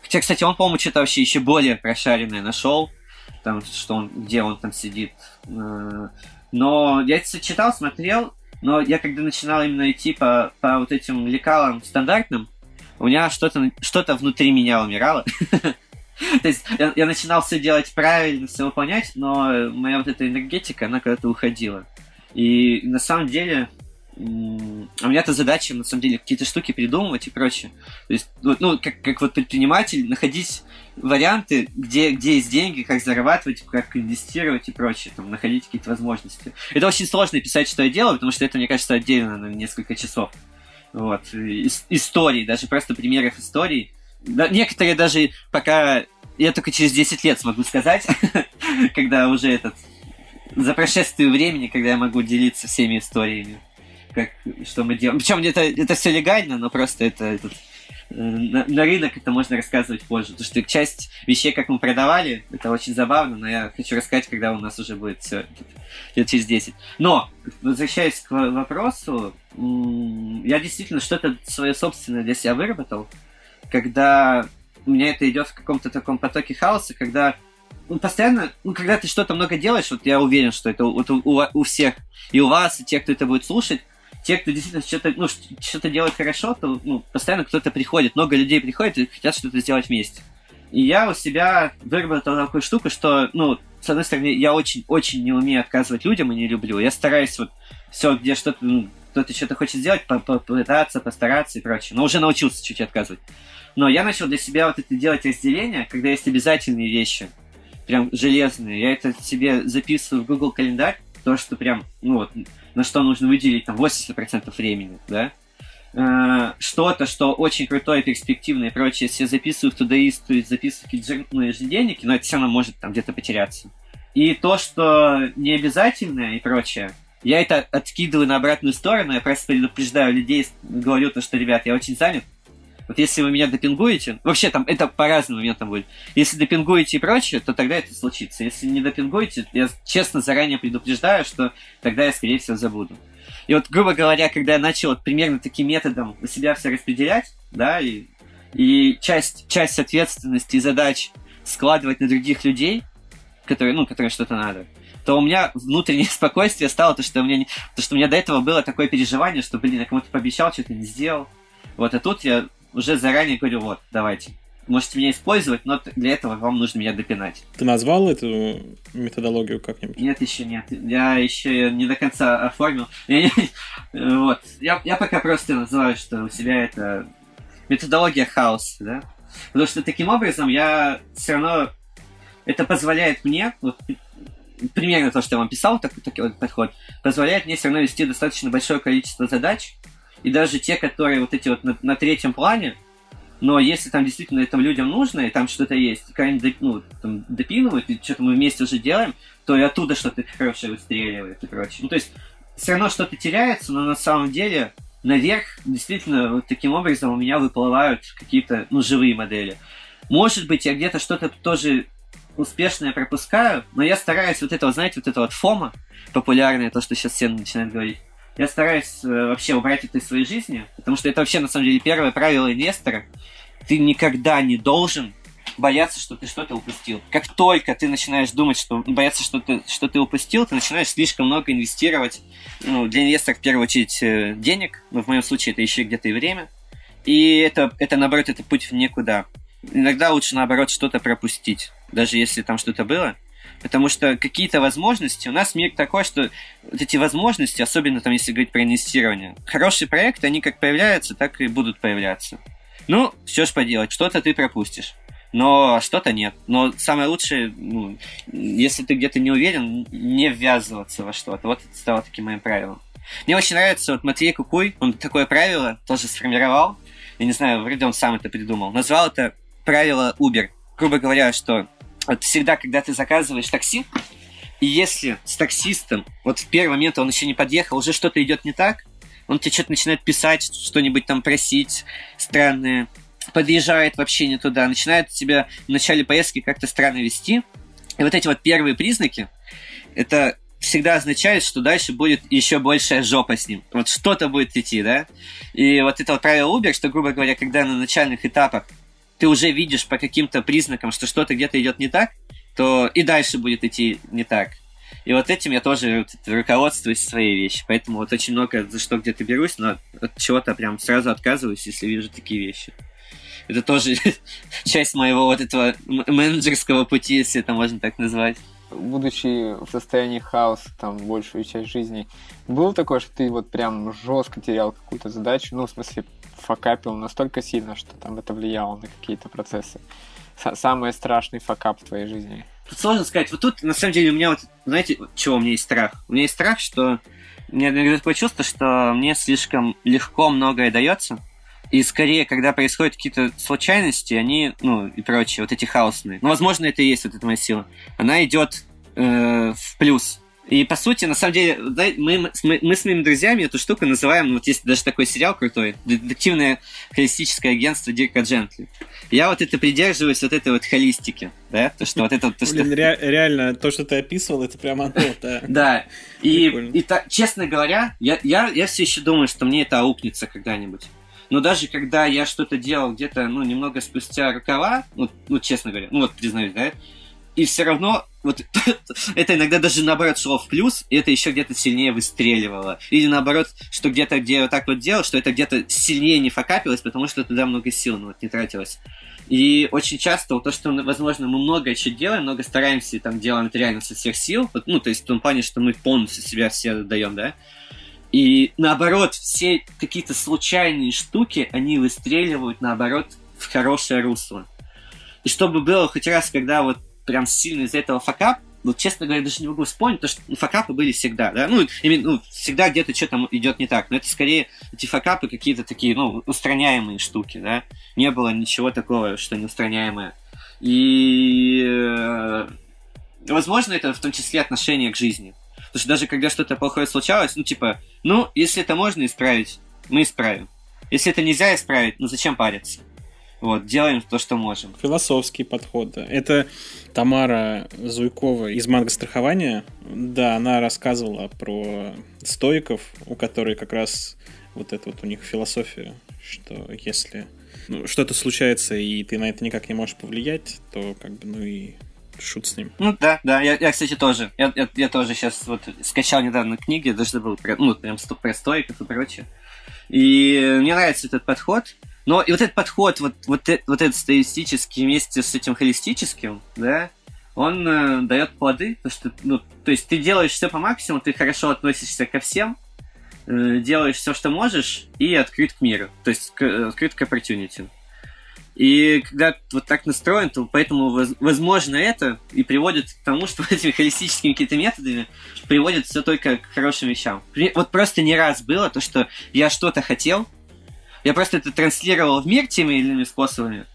S3: Хотя, кстати, он, по-моему, что-то вообще еще более прошаренное нашел. Там, что он, где он там сидит. Э, Но я это читал, смотрел, но я когда начинал именно идти по, по вот этим лекалам стандартным, у меня что-то что внутри меня умирало. То есть я, я начинал все делать правильно, все выполнять, но моя вот эта энергетика, она куда-то уходила. И на самом деле у меня-то задача, на самом деле, какие-то штуки придумывать и прочее. То есть, ну, как, как вот предприниматель, находить варианты, где, где есть деньги, как зарабатывать, как инвестировать и прочее, там, находить какие-то возможности. Это очень сложно писать, что я делаю, потому что это, мне кажется, отдельно на несколько часов. Вот. Ис- истории, даже просто примеров историй. Да, некоторые даже пока... Я только через 10 лет смогу сказать, когда уже этот... За прошествие времени, когда я могу делиться всеми историями как, что мы делаем. Причем это, это все легально, но просто это, это на, на рынок это можно рассказывать позже. Потому что часть вещей, как мы продавали, это очень забавно, но я хочу рассказать, когда у нас уже будет все лет через 10. Но, возвращаясь к вопросу, я действительно что-то свое собственное для себя выработал, когда у меня это идет в каком-то таком потоке хаоса, когда ну, постоянно, ну, когда ты что-то много делаешь, вот я уверен, что это вот у, у, у всех, и у вас, и те, кто это будет слушать, те, кто действительно что-то, ну, что-то делает хорошо, то ну, постоянно кто-то приходит, много людей приходит и хотят что-то сделать вместе. И я у себя выработал такую штуку, что, ну, с одной стороны, я очень-очень не умею отказывать людям и не люблю. Я стараюсь вот все, где что-то, ну, кто-то что-то хочет сделать, попытаться, постараться и прочее. Но уже научился чуть отказывать. Но я начал для себя вот это делать разделение, когда есть обязательные вещи, прям железные. Я это себе записываю в Google календарь, то, что прям, ну вот, на что нужно выделить там 80% времени, да, э, что-то, что очень крутое, перспективное и прочее, все записывают туда и записывают какие-то ну, ежедневники, но это все равно может там где-то потеряться. И то, что не обязательное и прочее, я это откидываю на обратную сторону, я просто предупреждаю людей, говорю то, что, ребят, я очень занят, вот если вы меня допингуете, вообще там это по разным моментам будет. Если допингуете и прочее, то тогда это случится. Если не допингуете, я честно заранее предупреждаю, что тогда я, скорее всего, забуду. И вот, грубо говоря, когда я начал вот примерно таким методом у себя все распределять, да, и, и часть, часть ответственности и задач складывать на других людей, которые, ну, которые что-то надо, то у меня внутреннее спокойствие стало то, что у меня, то, что у меня до этого было такое переживание, что, блин, я кому-то пообещал, что-то не сделал. Вот, а тут я уже заранее говорю, вот, давайте. Можете меня использовать, но для этого вам нужно меня допинать.
S1: Ты назвал эту методологию как-нибудь?
S3: Нет, еще нет. Я еще не до конца оформил. вот. Я, я пока просто называю, что у себя это методология хаос, да? Потому что таким образом я все равно... Это позволяет мне, вот, примерно то, что я вам писал, такой, такой подход, позволяет мне все равно вести достаточно большое количество задач, и даже те, которые вот эти вот на, на третьем плане, но если там действительно это людям нужно, и там что-то есть, какая-нибудь ну, там, допинывают, и что-то мы вместе уже делаем, то и оттуда что-то хорошее выстреливает и прочее. Ну, то есть, все равно что-то теряется, но на самом деле наверх действительно вот таким образом у меня выплывают какие-то, ну, живые модели. Может быть, я где-то что-то тоже успешное пропускаю, но я стараюсь вот это, вот, знаете, вот это вот фома популярное, то, что сейчас все начинают говорить, я стараюсь э, вообще убрать это из своей жизни, потому что это вообще, на самом деле, первое правило инвестора. Ты никогда не должен бояться, что ты что-то упустил. Как только ты начинаешь думать, что бояться, что ты, что ты упустил, ты начинаешь слишком много инвестировать. Ну, для инвестора, в первую очередь, э, денег, но в моем случае это еще где-то и время. И это, это, наоборот, это путь в никуда. Иногда лучше, наоборот, что-то пропустить, даже если там что-то было, Потому что какие-то возможности, у нас мир такой, что вот эти возможности, особенно там, если говорить про инвестирование, хорошие проекты, они как появляются, так и будут появляться. Ну, все ж поделать, что-то ты пропустишь но что-то нет. Но самое лучшее, ну, если ты где-то не уверен, не ввязываться во что-то. Вот это стало таким моим правилом. Мне очень нравится вот Матвей Кукуй, он такое правило тоже сформировал. Я не знаю, вроде он сам это придумал. Назвал это правило Uber. Грубо говоря, что вот всегда, когда ты заказываешь такси, и если с таксистом, вот в первый момент он еще не подъехал, уже что-то идет не так, он тебе что-то начинает писать, что-нибудь там просить странное, подъезжает вообще не туда, начинает тебя в начале поездки как-то странно вести. И вот эти вот первые признаки, это всегда означает, что дальше будет еще большая жопа с ним. Вот что-то будет идти, да? И вот это вот правило Uber, что, грубо говоря, когда на начальных этапах ты уже видишь по каким-то признакам, что что-то где-то идет не так, то и дальше будет идти не так. И вот этим я тоже руководствуюсь своей вещи. Поэтому вот очень много за что где-то берусь, но от чего-то прям сразу отказываюсь, если вижу такие вещи. это тоже часть моего вот этого менеджерского пути, если это можно так назвать.
S2: Будучи в состоянии хаоса там большую часть жизни, было такое, что ты вот прям жестко терял какую-то задачу, ну, в смысле, факапил настолько сильно, что там это влияло на какие-то процессы? Самый страшный факап в твоей жизни?
S3: Тут сложно сказать. Вот тут, на самом деле, у меня вот, знаете, чего у меня есть страх? У меня есть страх, что у меня иногда такое чувство, что мне слишком легко многое дается, и скорее, когда происходят какие-то случайности, они, ну, и прочее, вот эти хаосные. Ну, возможно, это и есть вот эта моя сила. Она идет э, в плюс. И, по сути, на самом деле, мы, мы, мы с моими друзьями эту штуку называем, вот есть даже такой сериал крутой, детективное холистическое агентство Дирка Джентли. Я вот это придерживаюсь вот этой вот холистики, да, то, что вот это... То,
S1: что... Блин, ре- реально, то, что ты описывал, это прямо оно, да.
S3: Да, и, и та, честно говоря, я, я, я все еще думаю, что мне это аукнется когда-нибудь. Но даже когда я что-то делал где-то, ну, немного спустя рукава, ну, ну, честно говоря, ну, вот признаюсь, да, и все равно вот это иногда даже наоборот шло в плюс, и это еще где-то сильнее выстреливало. Или наоборот, что где-то, где вот так вот делал, что это где-то сильнее не факапилось, потому что туда много сил ну, вот, не тратилось. И очень часто вот то, что, возможно, мы много еще делаем, много стараемся и там делаем это реально со всех сил, вот, ну, то есть в том плане, что мы полностью себя все даем, да, и наоборот, все какие-то случайные штуки, они выстреливают, наоборот, в хорошее русло. И чтобы было хоть раз, когда вот прям сильно из-за этого факап, вот, честно говоря, даже не могу вспомнить, потому что ну, факапы были всегда, да, ну, именно, ну, всегда где-то что-то идет не так, но это скорее эти факапы какие-то такие, ну, устраняемые штуки, да, не было ничего такого, что неустраняемое. И, э, возможно, это в том числе отношение к жизни. Потому что даже когда что-то плохое случалось, ну, типа, ну, если это можно исправить, мы исправим. Если это нельзя исправить, ну, зачем париться? Вот, делаем то, что можем.
S1: Философский подход. Это Тамара Зуйкова из страхования. Да, она рассказывала про стоиков, у которых как раз вот это вот у них философия, что если ну, что-то случается, и ты на это никак не можешь повлиять, то как бы, ну и шут с ним.
S3: Ну да, да, я, я кстати, тоже. Я, я, я тоже сейчас вот скачал недавно книги, даже забыл про, ну, прям про стоиков и прочее. И мне нравится этот подход. Но и вот этот подход, вот, вот, э, вот этот стилистический вместе с этим холистическим, да, он э, дает плоды, то что, ну, то есть ты делаешь все по максимуму, ты хорошо относишься ко всем, э, делаешь все, что можешь, и открыт к миру, то есть к, э, открыт к opportunity. И когда вот так настроен, то поэтому, возможно, это и приводит к тому, что этими холистическими какими-то методами приводит все только к хорошим вещам. Вот просто не раз было то, что я что-то хотел, я просто это транслировал в мир теми или иными способами.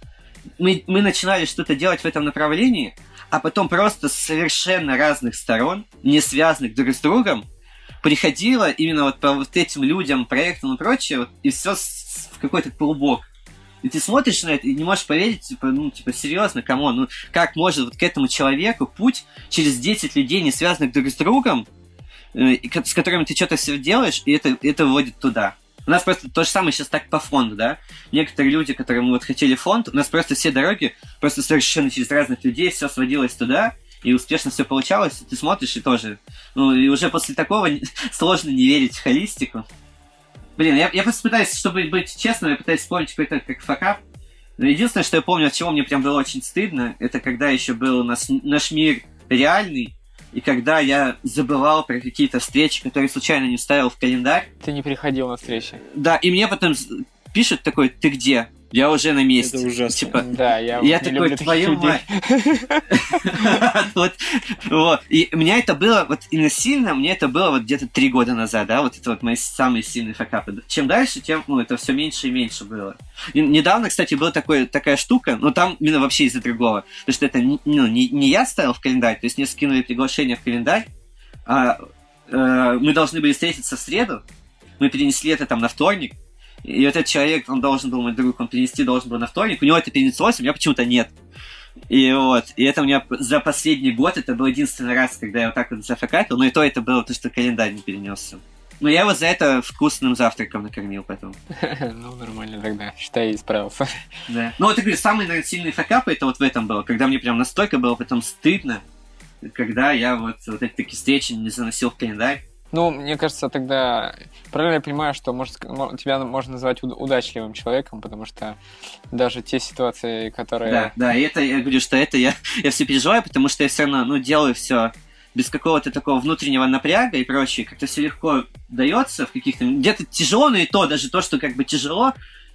S3: Мы, мы начинали что-то делать в этом направлении, а потом просто с совершенно разных сторон, не связанных друг с другом, приходило именно вот по вот этим людям, проектам и прочее, вот, и все в какой-то клубок. И ты смотришь на это и не можешь поверить, типа, ну, типа, серьезно, кому? Ну, как может вот к этому человеку путь через 10 людей, не связанных друг с другом, э, с которыми ты что-то все делаешь, и это, это вводит туда. У нас просто то же самое сейчас так по фонду, да? Некоторые люди, которые мы вот хотели фонд, у нас просто все дороги просто совершенно через разных людей, все сводилось туда, и успешно все получалось, ты смотришь и тоже. Ну, и уже после такого сложно не верить в холистику. Блин, я, я просто пытаюсь, чтобы быть честным, я пытаюсь вспомнить какой-то как факап. Но единственное, что я помню, от чего мне прям было очень стыдно, это когда еще был у нас наш мир реальный, и когда я забывал про какие-то встречи, которые случайно не вставил в календарь.
S2: Ты не приходил на встречи.
S3: Да, и мне потом пишут такой, ты где? Я уже на месте.
S1: Это ужасно.
S2: Типа, да, я,
S3: я такой, твою мать. вот, вот. И у меня это было, вот именно сильно, мне это было вот где-то три года назад, да, вот это вот мои самые сильные факапы. Чем дальше, тем, ну, это все меньше и меньше было. И недавно, кстати, была такой, такая штука, но там именно вообще из-за другого. Потому что это ну, не, не я ставил в календарь, то есть мне скинули приглашение в календарь, а э, мы должны были встретиться в среду, мы перенесли это там на вторник, и этот человек, он должен был, мой друг, он перенести должен был на вторник, у него это перенеслось, у меня почему-то нет. И вот, и это у меня за последний год, это был единственный раз, когда я вот так вот зафакатил, но и то это было то, что календарь не перенесся. Но я его за это вкусным завтраком накормил потом.
S2: Ну, нормально тогда. Считай, исправился.
S3: Да. Ну, вот говорю, самый, наверное, сильный факап это вот в этом было, когда мне прям настолько было потом стыдно, когда я вот, вот эти такие встречи не заносил в календарь.
S2: Ну, мне кажется, тогда правильно я понимаю, что может, тебя можно назвать удачливым человеком, потому что даже те ситуации, которые...
S3: Да, да, и это, я говорю, что это я, я все переживаю, потому что я все равно, ну, делаю все без какого-то такого внутреннего напряга и прочее, как-то все легко дается в каких-то... Где-то тяжело, но и то, даже то, что как бы тяжело,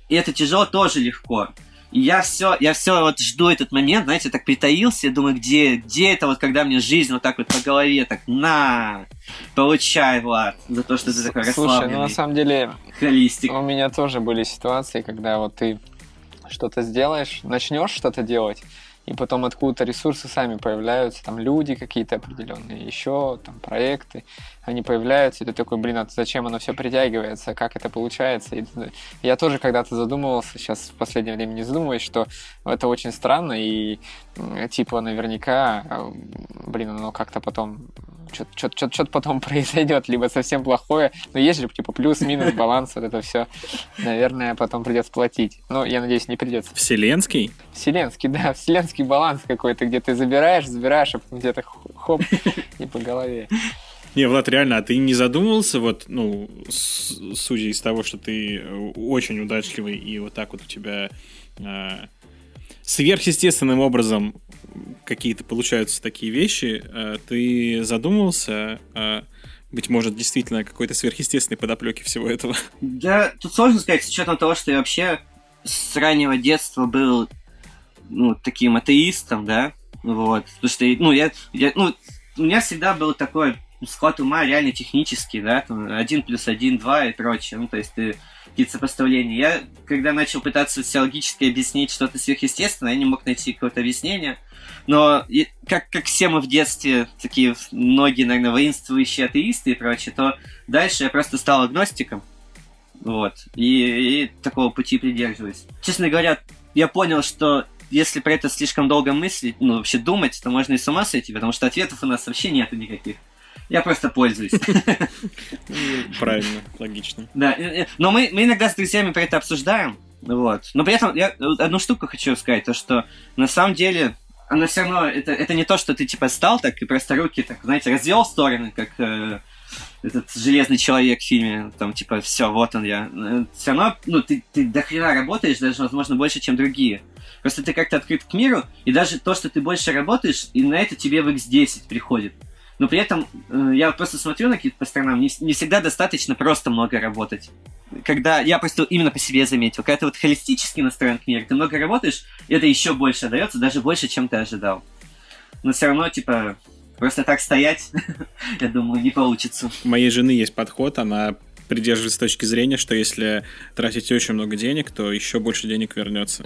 S3: и это тяжело тоже легко. И я все, я все вот жду этот момент, знаете, так притаился, я думаю, где, где это вот, когда мне жизнь вот так вот по голове, так, на, получай, Влад, за то, что ты такой
S2: Слушай, ну на самом деле,
S3: холистик.
S2: у меня тоже были ситуации, когда вот ты что-то сделаешь, начнешь что-то делать, и потом откуда-то ресурсы сами появляются, там люди какие-то определенные, еще там проекты, они появляются, и ты такой, блин, а зачем оно все притягивается, как это получается? И я тоже когда-то задумывался, сейчас в последнее время не задумываюсь, что это очень странно, и типа наверняка, а, блин, оно как-то потом что-то потом произойдет, либо совсем плохое. Но есть же типа плюс-минус баланс, вот это все, наверное, потом придется платить. Но я надеюсь, не придется.
S1: Вселенский?
S2: Вселенский, да, вселенский баланс какой-то, где ты забираешь, забираешь, а потом где-то хоп, и по голове.
S1: Не, Влад, реально, а ты не задумывался, вот, ну, судя из того, что ты очень удачливый, и вот так вот у тебя э, сверхъестественным образом какие-то получаются такие вещи, э, ты задумывался, э, быть может, действительно какой-то сверхъестественной подоплеки всего этого?
S3: Да, тут сложно сказать, с учетом того, что я вообще с раннего детства был, ну, таким атеистом, да, вот, потому что, ну, я, я ну, у меня всегда был такой склад ума реально технический, да, там, один плюс один, два и прочее, ну, то есть ты какие-то сопоставления. Я, когда начал пытаться теологически объяснить что-то сверхъестественное, я не мог найти какое-то объяснение, но как, как все мы в детстве, такие многие, наверное, воинствующие атеисты и прочее, то дальше я просто стал агностиком, вот, и, и такого пути придерживаюсь. Честно говоря, я понял, что если про это слишком долго мыслить, ну, вообще думать, то можно и с ума сойти, потому что ответов у нас вообще нету никаких. Я просто пользуюсь.
S1: Правильно, логично.
S3: Да, но мы, мы иногда с друзьями про это обсуждаем, вот. Но при этом я одну штуку хочу сказать, то что на самом деле она все равно, это, это не то, что ты типа стал так и просто руки так, знаете, развел в стороны, как э, этот железный человек в фильме, там типа все, вот он я. Э, все равно, ну, ты, ты до хрена работаешь, даже, возможно, больше, чем другие. Просто ты как-то открыт к миру, и даже то, что ты больше работаешь, и на это тебе в X10 приходит но при этом э, я просто смотрю на какие-то по сторонам, не, не всегда достаточно просто много работать. Когда я просто именно по себе заметил, когда ты вот холистически настроен к миру, ты много работаешь, это еще больше дается, даже больше, чем ты ожидал. Но все равно, типа, просто так стоять, я думаю, не получится.
S1: У моей жены есть подход, она придерживается точки зрения, что если тратить очень много денег, то еще больше денег вернется.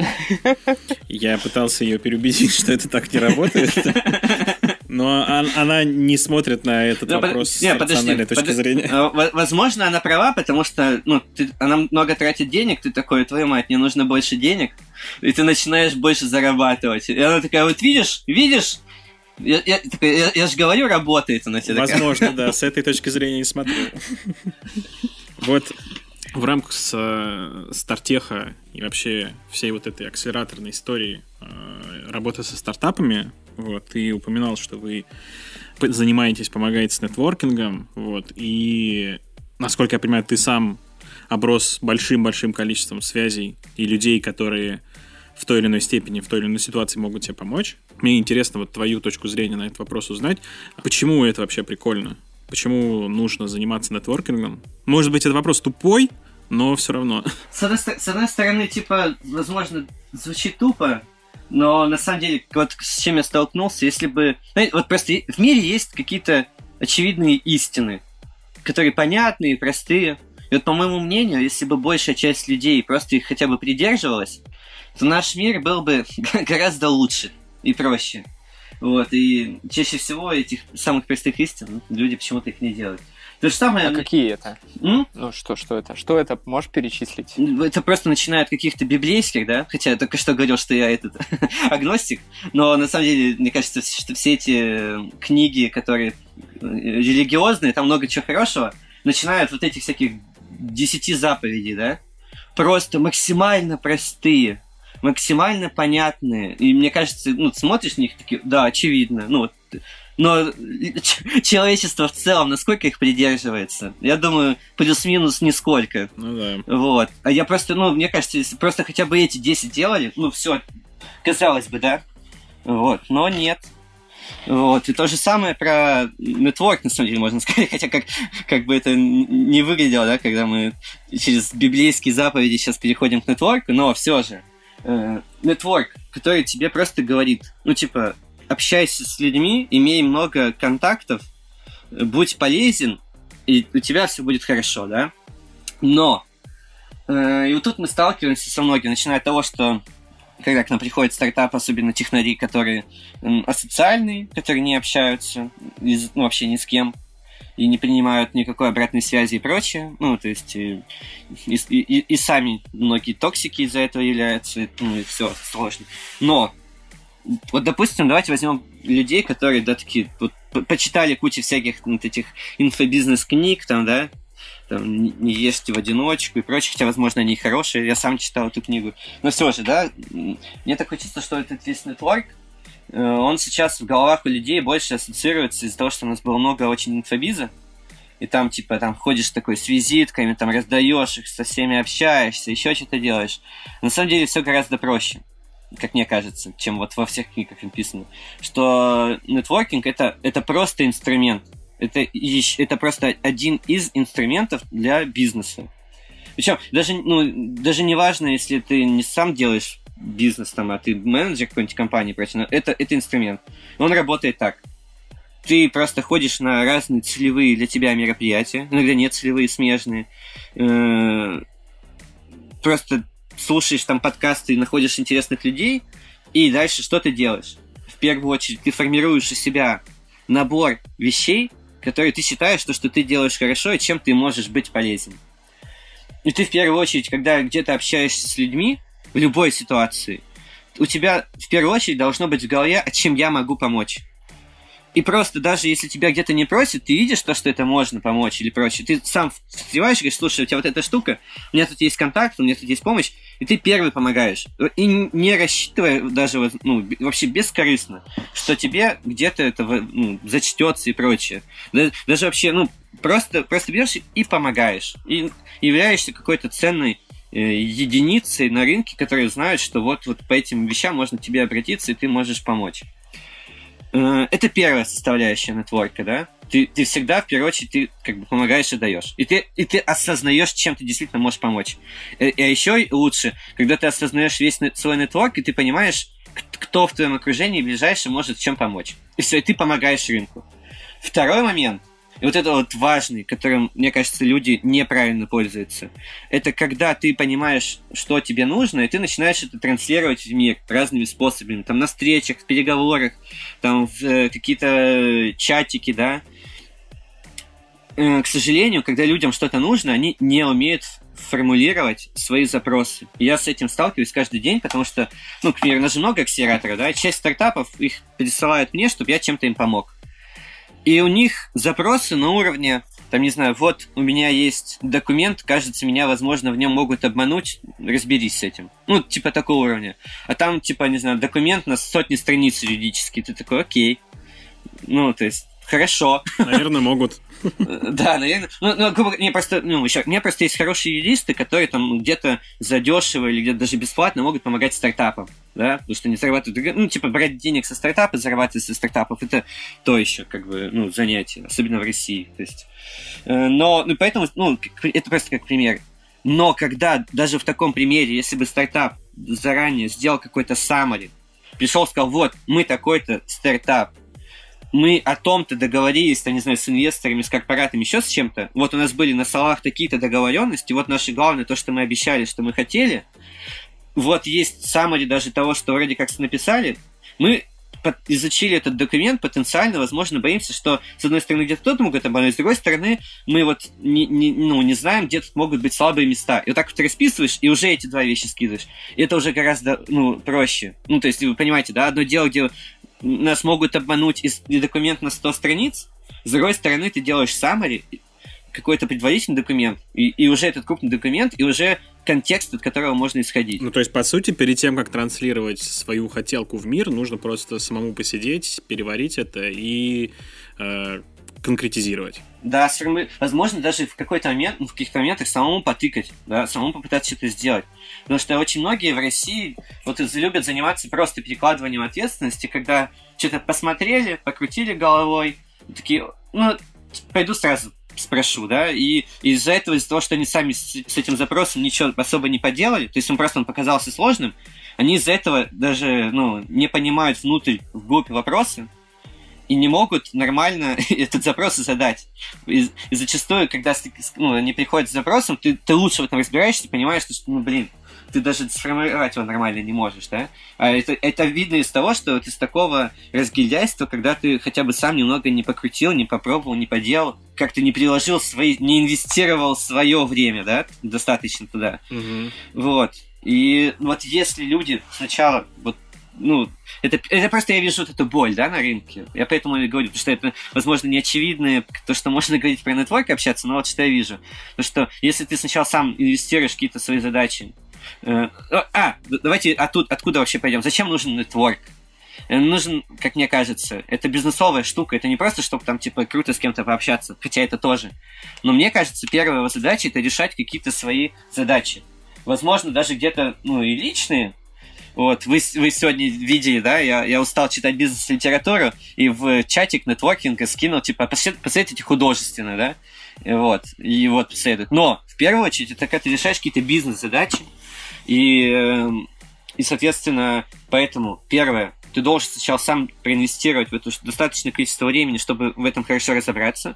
S1: Я пытался ее переубедить, что это так не работает. Но она не смотрит на этот Но, вопрос
S3: не, с рациональной
S1: точки подожди. зрения.
S3: Э, возможно, она права, потому что ну, ты, она много тратит денег, ты такой, твою мать, мне нужно больше денег, и ты начинаешь больше зарабатывать. И она такая, вот видишь, видишь, я, я, я, я же говорю, работает она тебе
S1: Возможно, такая. да, с этой точки зрения не смотрю. Вот в рамках с, э, Стартеха и вообще всей вот этой акселераторной истории э, работы со стартапами, вот, ты упоминал, что вы занимаетесь, помогаете с нетворкингом, вот, и, насколько я понимаю, ты сам оброс большим-большим количеством связей и людей, которые в той или иной степени, в той или иной ситуации могут тебе помочь. Мне интересно вот твою точку зрения на этот вопрос узнать. Почему это вообще прикольно? Почему нужно заниматься нетворкингом? Может быть, это вопрос тупой, но все равно.
S3: С одной, с одной стороны, типа, возможно, звучит тупо, но на самом деле, вот с чем я столкнулся, если бы... Вот просто в мире есть какие-то очевидные истины, которые понятные, простые. И вот, по моему мнению, если бы большая часть людей просто их хотя бы придерживалась, то наш мир был бы гораздо лучше и проще. Вот, и чаще всего этих самых простых истин люди почему-то их не делают.
S2: То же самое... А какие это? М? Ну, что, что это? Что это? Можешь перечислить?
S3: Это просто начиная от каких-то библейских, да? Хотя я только что говорил, что я этот агностик. Но на самом деле, мне кажется, что все эти книги, которые э, религиозные, там много чего хорошего, начинают вот этих всяких десяти заповедей, да? Просто максимально простые, максимально понятные. И мне кажется, ну, смотришь на них такие, да, очевидно. Ну, вот Но человечество в целом, насколько их придерживается? Я думаю, плюс-минус нисколько.
S1: Ну да.
S3: Вот. А я просто, ну, мне кажется, если просто хотя бы эти 10 делали, ну, все, казалось бы, да? Вот. Но нет. Вот. И то же самое про нетворк, на самом деле, можно сказать, хотя как, как бы это не выглядело, да, когда мы через библейские заповеди сейчас переходим к нетворку, но все же. Нетворк, э, который тебе просто говорит, ну, типа, общайся с людьми, имей много контактов, будь полезен, и у тебя все будет хорошо, да? Но, э, и вот тут мы сталкиваемся со многими, начиная от того, что когда к нам приходит стартап, особенно технари, которые э, асоциальные, которые не общаются из, ну, вообще ни с кем, и не принимают никакой обратной связи и прочее. Ну, то есть и, и, и, и сами многие токсики из-за этого являются, ну, и все сложно. Но вот, допустим, давайте возьмем людей, которые, да, такие, вот, почитали кучу всяких вот этих инфобизнес-книг, там, да, там, не ешьте в одиночку и прочее, хотя, возможно, они хорошие, я сам читал эту книгу. Но все же, да, мне такое чувство, что этот весь нетворк, он сейчас в головах у людей больше ассоциируется из-за того, что у нас было много очень инфобиза, и там, типа, там ходишь такой с визитками, там раздаешь их, со всеми общаешься, еще что-то делаешь. На самом деле все гораздо проще как мне кажется, чем вот во всех книгах написано, что нетворкинг это, это просто инструмент. Это, это просто один из инструментов для бизнеса. Причем даже, ну, даже не важно, если ты не сам делаешь бизнес, там, а ты менеджер какой-нибудь компании, прочее, это, это инструмент. Он работает так. Ты просто ходишь на разные целевые для тебя мероприятия, иногда нет целевые, смежные. Э, просто слушаешь там подкасты и находишь интересных людей, и дальше что ты делаешь? В первую очередь ты формируешь из себя набор вещей, которые ты считаешь, то, что ты делаешь хорошо и чем ты можешь быть полезен. И ты в первую очередь, когда где-то общаешься с людьми, в любой ситуации, у тебя в первую очередь должно быть в голове, а чем я могу помочь. И просто даже если тебя где-то не просят, ты видишь то, что это можно помочь или прочее. Ты сам встреваешь и говоришь, слушай, у тебя вот эта штука, у меня тут есть контакт, у меня тут есть помощь, и ты первый помогаешь. И не рассчитывая даже ну, вообще бескорыстно, что тебе где-то это ну, зачтется и прочее. Даже вообще, ну, просто, просто берешь и помогаешь. И являешься какой-то ценной э, единицей на рынке, которые знают, что вот, вот по этим вещам можно тебе обратиться, и ты можешь помочь. Э, это первая составляющая нетворка, да? Ты, ты всегда, в первую очередь, ты как бы помогаешь и даешь. И ты, и ты осознаешь, чем ты действительно можешь помочь. И, а еще лучше, когда ты осознаешь весь свой нетворк, и ты понимаешь, кто в твоем окружении ближайший может чем помочь. И все, и ты помогаешь рынку. Второй момент – и вот это вот важный, которым, мне кажется, люди неправильно пользуются. Это когда ты понимаешь, что тебе нужно, и ты начинаешь это транслировать в мир разными способами. Там на встречах, в переговорах, там в э, какие-то чатики, да. Э, к сожалению, когда людям что-то нужно, они не умеют формулировать свои запросы. И я с этим сталкиваюсь каждый день, потому что, ну, к примеру, у нас же много акселераторов, да, часть стартапов их присылают мне, чтобы я чем-то им помог. И у них запросы на уровне, там, не знаю, вот у меня есть документ, кажется, меня, возможно, в нем могут обмануть, разберись с этим. Ну, типа такого уровня. А там, типа, не знаю, документ на сотни страниц юридический. Ты такой, окей. Ну, то есть, хорошо.
S1: Наверное, могут.
S3: Да, наверное. Ну, ну, грубо не просто, ну, еще, меня просто есть хорошие юристы, которые там где-то задешево или где-то даже бесплатно могут помогать стартапам, да, потому что они зарабатывают, ну, типа, брать денег со стартапа, зарабатывать со стартапов, это то еще, как бы, ну, занятие, особенно в России, то есть. Э, но, ну, поэтому, ну, это просто как пример. Но когда, даже в таком примере, если бы стартап заранее сделал какой-то summary, пришел, сказал, вот, мы такой-то стартап, мы о том-то договорились, там, не знаю, с инвесторами, с корпоратами, еще с чем-то. Вот у нас были на столах такие-то договоренности, вот наше главное, то, что мы обещали, что мы хотели. Вот есть summary даже того, что вроде как написали. Мы изучили этот документ, потенциально, возможно, боимся, что, с одной стороны, где-то кто-то могут обмануть, с другой стороны, мы вот не, не, ну, не знаем, где тут могут быть слабые места. И вот так вот расписываешь, и уже эти два вещи скидываешь. И это уже гораздо, ну, проще. Ну, то есть, вы понимаете, да, одно дело, где нас могут обмануть из документ на 100 страниц, с другой стороны, ты делаешь summary, какой-то предварительный документ, и, и уже этот крупный документ, и уже контекст, от которого можно исходить.
S1: Ну, то есть, по сути, перед тем, как транслировать свою хотелку в мир, нужно просто самому посидеть, переварить это и э, конкретизировать.
S3: Да, сформи... возможно, даже в какой-то момент, ну, в каких-то моментах самому потыкать, да, самому попытаться что-то сделать. Потому что очень многие в России вот любят заниматься просто перекладыванием ответственности, когда что-то посмотрели, покрутили головой, такие, ну, пойду сразу спрошу, да, и из-за этого, из-за того, что они сами с, с этим запросом ничего особо не поделали, то есть он просто он показался сложным, они из-за этого даже, ну, не понимают внутрь, вглубь вопроса, и не могут нормально этот запрос задать. И, и зачастую, когда ну, они приходят с запросом, ты, ты лучше в этом разбираешься, понимаешь, что, ну, блин, ты даже сформировать его нормально не можешь, да? А это, это видно из того, что вот из такого разгильдяйства, когда ты хотя бы сам немного не покрутил, не попробовал, не поделал, как-то не приложил свои, не инвестировал свое время, да, достаточно туда.
S1: Угу.
S3: Вот. И вот если люди сначала вот ну, это, это просто я вижу вот эту боль, да, на рынке. Я поэтому и говорю, потому что это, возможно, не очевидно, то, что можно говорить про нетворк общаться, но вот что я вижу. То, что если ты сначала сам инвестируешь какие-то свои задачи, э, а, давайте оттуда, откуда вообще пойдем? Зачем нужен нетворк? Э, нужен, как мне кажется, это бизнесовая штука, это не просто, чтобы там, типа, круто с кем-то пообщаться, хотя это тоже. Но мне кажется, первая его задача – это решать какие-то свои задачи. Возможно, даже где-то, ну, и личные, вот, вы, вы сегодня видели, да, я, я устал читать бизнес-литературу, и в чатик нетворкинга скинул, типа, посоветуйте художественно, да, вот, и вот посоветуют. Но, в первую очередь, это когда ты решаешь какие-то бизнес-задачи, и, эм, и, соответственно, поэтому, первое, ты должен сначала сам проинвестировать в это достаточное количество времени, чтобы в этом хорошо разобраться.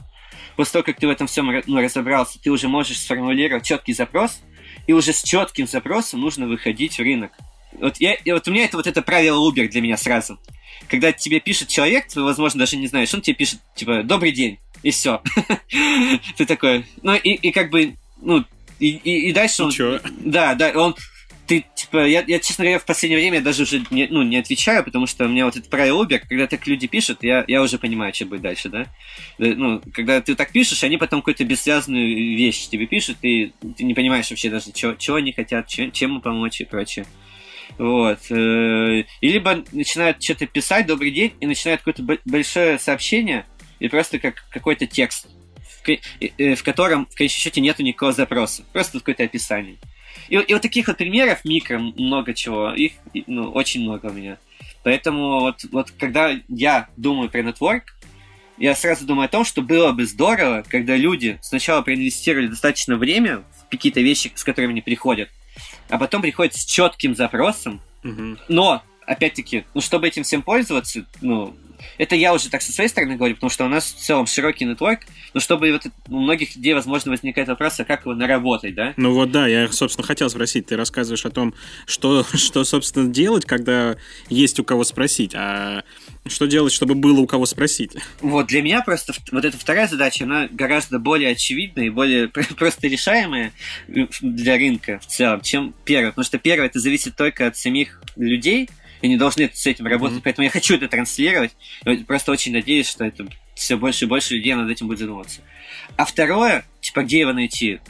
S3: После того, как ты в этом всем ну, разобрался, ты уже можешь сформулировать четкий запрос, и уже с четким запросом нужно выходить в рынок. Вот, я, вот у меня это вот это правило Uber для меня сразу. Когда тебе пишет человек, ты, возможно, даже не знаешь, он тебе пишет, типа, добрый день, и все. Ты такой, ну, и, и как бы, ну, и, и, и дальше он... Да, да, он... Ты, типа, я, я, честно говоря, в последнее время даже уже не, ну, не отвечаю, потому что у меня вот это правило Uber, когда так люди пишут, я, я уже понимаю, что будет дальше, да? Ну, когда ты так пишешь, они потом какую-то бессвязную вещь тебе пишут, и ты не понимаешь вообще даже, чего, чего они хотят, чем, чем помочь и прочее. Вот. Э, и либо начинают что-то писать, добрый день, и начинают какое-то большое сообщение, и просто как какой-то текст, в, э, в котором в конечном счете нету никакого запроса, просто какое-то описание. И, и вот таких вот примеров микро много чего, их ну, очень много у меня. Поэтому вот, вот когда я думаю про нетворк, я сразу думаю о том, что было бы здорово, когда люди сначала проинвестировали достаточно время в какие-то вещи, с которыми они приходят, а потом приходит с четким запросом.
S1: Угу.
S3: Но, опять-таки, ну, чтобы этим всем пользоваться, ну, это я уже так со своей стороны говорю, потому что у нас в целом широкий нетворк, но чтобы вот у многих людей, возможно, возникает вопрос, а как его наработать, да?
S1: Ну вот да, я, собственно, хотел спросить, ты рассказываешь о том, что, что собственно, делать, когда есть у кого спросить, а что делать, чтобы было у кого спросить?
S3: Вот, для меня просто вот эта вторая задача, она гораздо более очевидная и более просто решаемая для рынка в целом, чем первая. Потому что первая, это зависит только от самих людей, и не должны с этим работать, mm-hmm. поэтому я хочу это транслировать. Просто очень надеюсь, что это все больше и больше людей над этим будет задумываться. А второе, типа, где его найти?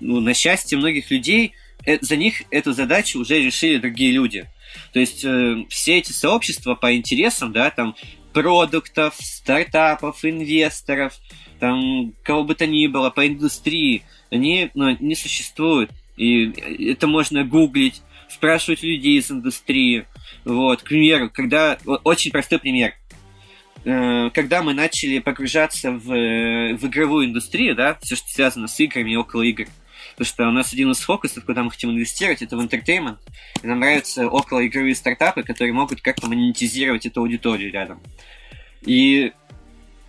S3: Ну, на счастье многих людей, э, за них эту задачу уже решили другие люди. То есть э, все эти сообщества по интересам, да, там продуктов, стартапов, инвесторов, там кого бы то ни было по индустрии, они ну, не существуют. И это можно гуглить, спрашивать людей из индустрии. Вот, к примеру, когда... Очень простой пример. Э, когда мы начали погружаться в, в игровую индустрию, да, все, что связано с играми и около игр, Потому что у нас один из фокусов, куда мы хотим инвестировать, это в интертеймент. И нам нравятся около игровые стартапы, которые могут как-то монетизировать эту аудиторию рядом. И,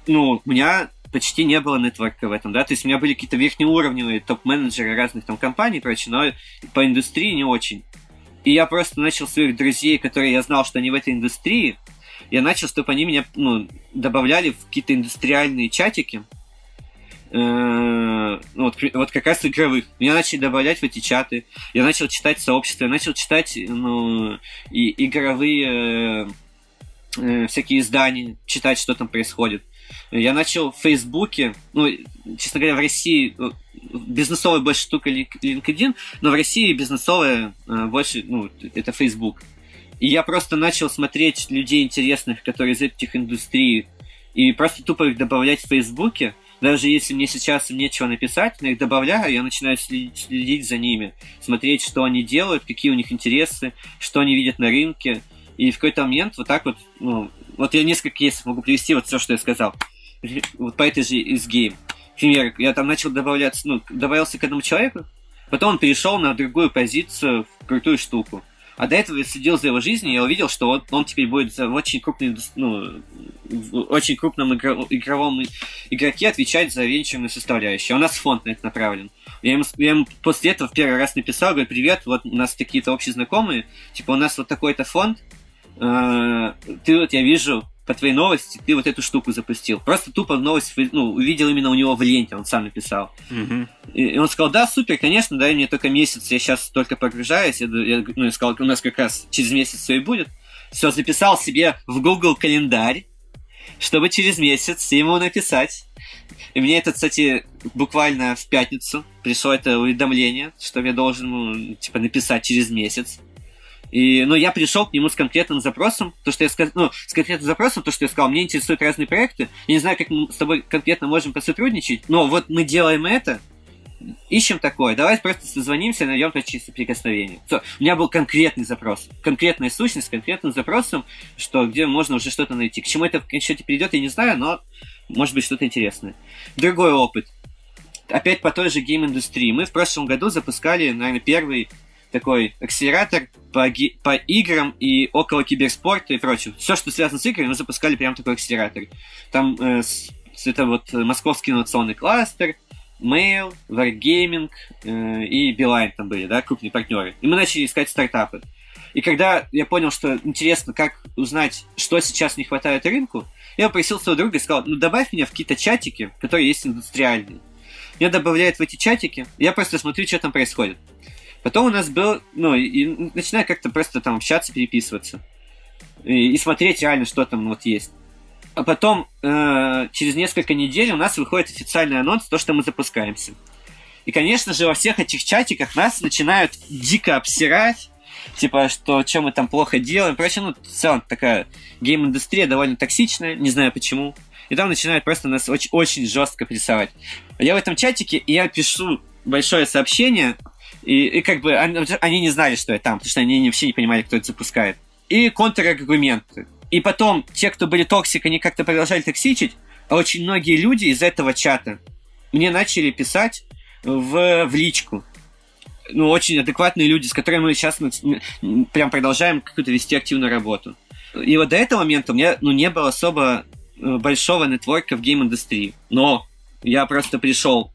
S3: ну, у меня почти не было нетворка в этом, да, то есть у меня были какие-то верхнеуровневые топ-менеджеры разных там компаний и прочее, но по индустрии не очень. И я просто начал своих друзей, которые я знал, что они в этой индустрии, я начал, чтобы они меня ну, добавляли в какие-то индустриальные чатики, э, ну, вот, вот как раз игровых. Меня начали добавлять в эти чаты. Я начал читать сообщества, я начал читать ну, и игровые э, э, всякие издания, читать, что там происходит. Я начал в Фейсбуке, ну, честно говоря, в России э, бизнесовая больше штука LinkedIn, но в России бизнесовая э, больше, ну, это Facebook. И я просто начал смотреть людей интересных, которые из этих индустрий, и просто тупо их добавлять в Фейсбуке. Даже если мне сейчас нечего написать, я их добавляю, я начинаю следить за ними, смотреть, что они делают, какие у них интересы, что они видят на рынке. И в какой-то момент вот так вот, ну, вот я несколько кейсов могу привести, вот все, что я сказал. Вот по этой же из гейм. Например, я там начал добавляться, ну, добавился к одному человеку, потом он перешел на другую позицию, в крутую штуку. А до этого я следил за его жизнью, и я увидел, что он, он теперь будет в очень крупной, ну, в очень крупном игро, игровом игроке отвечать за венчурную составляющую. У нас фонд на это направлен. Я ему, я ему после этого в первый раз написал, говорю, привет, вот у нас такие-то общие знакомые, типа у нас вот такой-то фонд, э, ты вот, я вижу, по твоей новости ты вот эту штуку запустил. Просто тупо новость ну, увидел именно у него в ленте, он сам написал.
S1: Угу.
S3: И он сказал, да, супер, конечно, дай мне только месяц, я сейчас только погружаюсь. Я, я, ну, я сказал, у нас как раз через месяц все и будет. Все, записал себе в Google календарь, чтобы через месяц ему написать. И мне это, кстати, буквально в пятницу пришло это уведомление, что я должен ему, типа, написать через месяц. И, ну, я пришел к нему с конкретным запросом, то, что я сказал, ну, с конкретным запросом, то, что я сказал, мне интересуют разные проекты, я не знаю, как мы с тобой конкретно можем посотрудничать, но вот мы делаем это, ищем такое, давай просто созвонимся, найдем точки соприкосновения. Все, у меня был конкретный запрос, конкретная сущность конкретным запросом, что где можно уже что-то найти. К чему это в счете придет, я не знаю, но может быть что-то интересное. Другой опыт. Опять по той же гейм-индустрии. Мы в прошлом году запускали, наверное, первый такой акселератор по, по играм и около киберспорта и прочего. Все, что связано с играми, мы запускали прям такой акселератор. Там э, с, это вот московский инновационный кластер, Mail, Wargaming э, и Beeline там были, да, крупные партнеры. И мы начали искать стартапы. И когда я понял, что интересно, как узнать, что сейчас не хватает рынку, я попросил своего друга и сказал, ну добавь меня в какие-то чатики, которые есть индустриальные. Меня добавляют в эти чатики, я просто смотрю, что там происходит. Потом у нас был, ну, и начинаю как-то просто там общаться, переписываться. И, и смотреть реально, что там вот есть. А потом, э, через несколько недель у нас выходит официальный анонс, то, что мы запускаемся. И, конечно же, во всех этих чатиках нас начинают дико обсирать, типа, что что мы там плохо делаем. Короче, ну, в целом такая гейм-индустрия довольно токсичная, не знаю почему. И там начинают просто нас очень, очень жестко прессовать. Я в этом чатике, и я пишу большое сообщение, и, и как бы они, они не знали, что я там, потому что они вообще не понимали, кто это запускает. И контраргументы. И потом те, кто были toxic, они как-то продолжали токсичить, а очень многие люди из этого чата мне начали писать в, в личку. Ну, очень адекватные люди, с которыми мы сейчас прям продолжаем какую-то вести активную работу. И вот до этого момента у меня ну, не было особо э, большого нетворка в гейм-индустрии. Но я просто пришел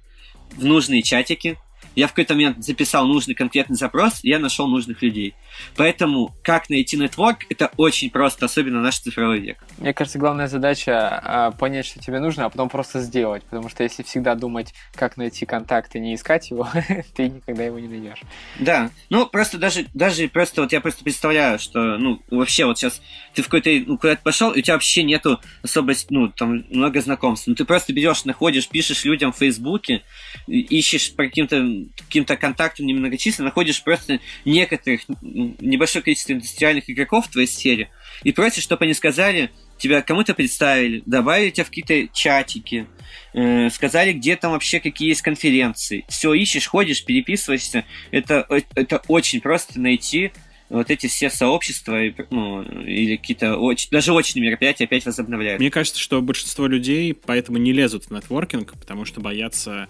S3: в нужные чатики, я в какой-то момент записал нужный конкретный запрос, и я нашел нужных людей. Поэтому как найти нетворк, это очень просто, особенно наш цифровой век.
S2: Мне кажется, главная задача а, понять, что тебе нужно, а потом просто сделать. Потому что если всегда думать, как найти контакт и не искать его, ты никогда его не найдешь.
S3: Да. Ну, просто даже, даже просто вот я просто представляю, что, ну, вообще вот сейчас ты в какой-то, ну, куда-то пошел, и у тебя вообще нету особо, ну, там, много знакомств. Ну, ты просто берешь, находишь, пишешь людям в Фейсбуке, ищешь по каким-то каким-то контактам немногочисленным, находишь просто некоторых, небольшое количество индустриальных игроков в твоей сфере и просишь, чтобы они сказали, тебя кому-то представили, добавили тебя в какие-то чатики, э, сказали, где там вообще какие есть конференции. Все, ищешь, ходишь, переписываешься. Это, это очень просто найти вот эти все сообщества, ну, или какие-то очень, даже очные мероприятия опять возобновляют.
S1: Мне кажется, что большинство людей поэтому не лезут в нетворкинг, потому что боятся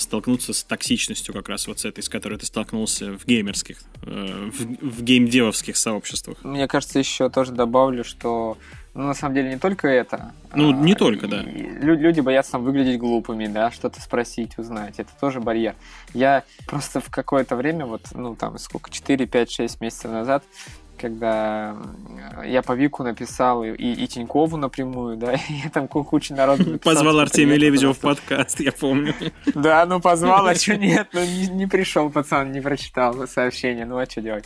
S1: столкнуться с токсичностью как раз вот с этой, с которой ты столкнулся в геймерских, э, в, в геймдевовских сообществах.
S2: Мне кажется, еще тоже добавлю, что ну, на самом деле не только это.
S1: Ну, не а, только, да.
S2: Люди боятся там выглядеть глупыми, да, что-то спросить, узнать. Это тоже барьер. Я просто в какое-то время, вот, ну, там, сколько, 4, 5, 6 месяцев назад когда я по Вику написал и, и Тинькову напрямую, да, и там куча народу
S1: Позвал Артемия Лебедева в подкаст, я помню.
S2: Да, ну позвал, а что нет, ну не, не пришел пацан, не прочитал сообщение, ну а что делать?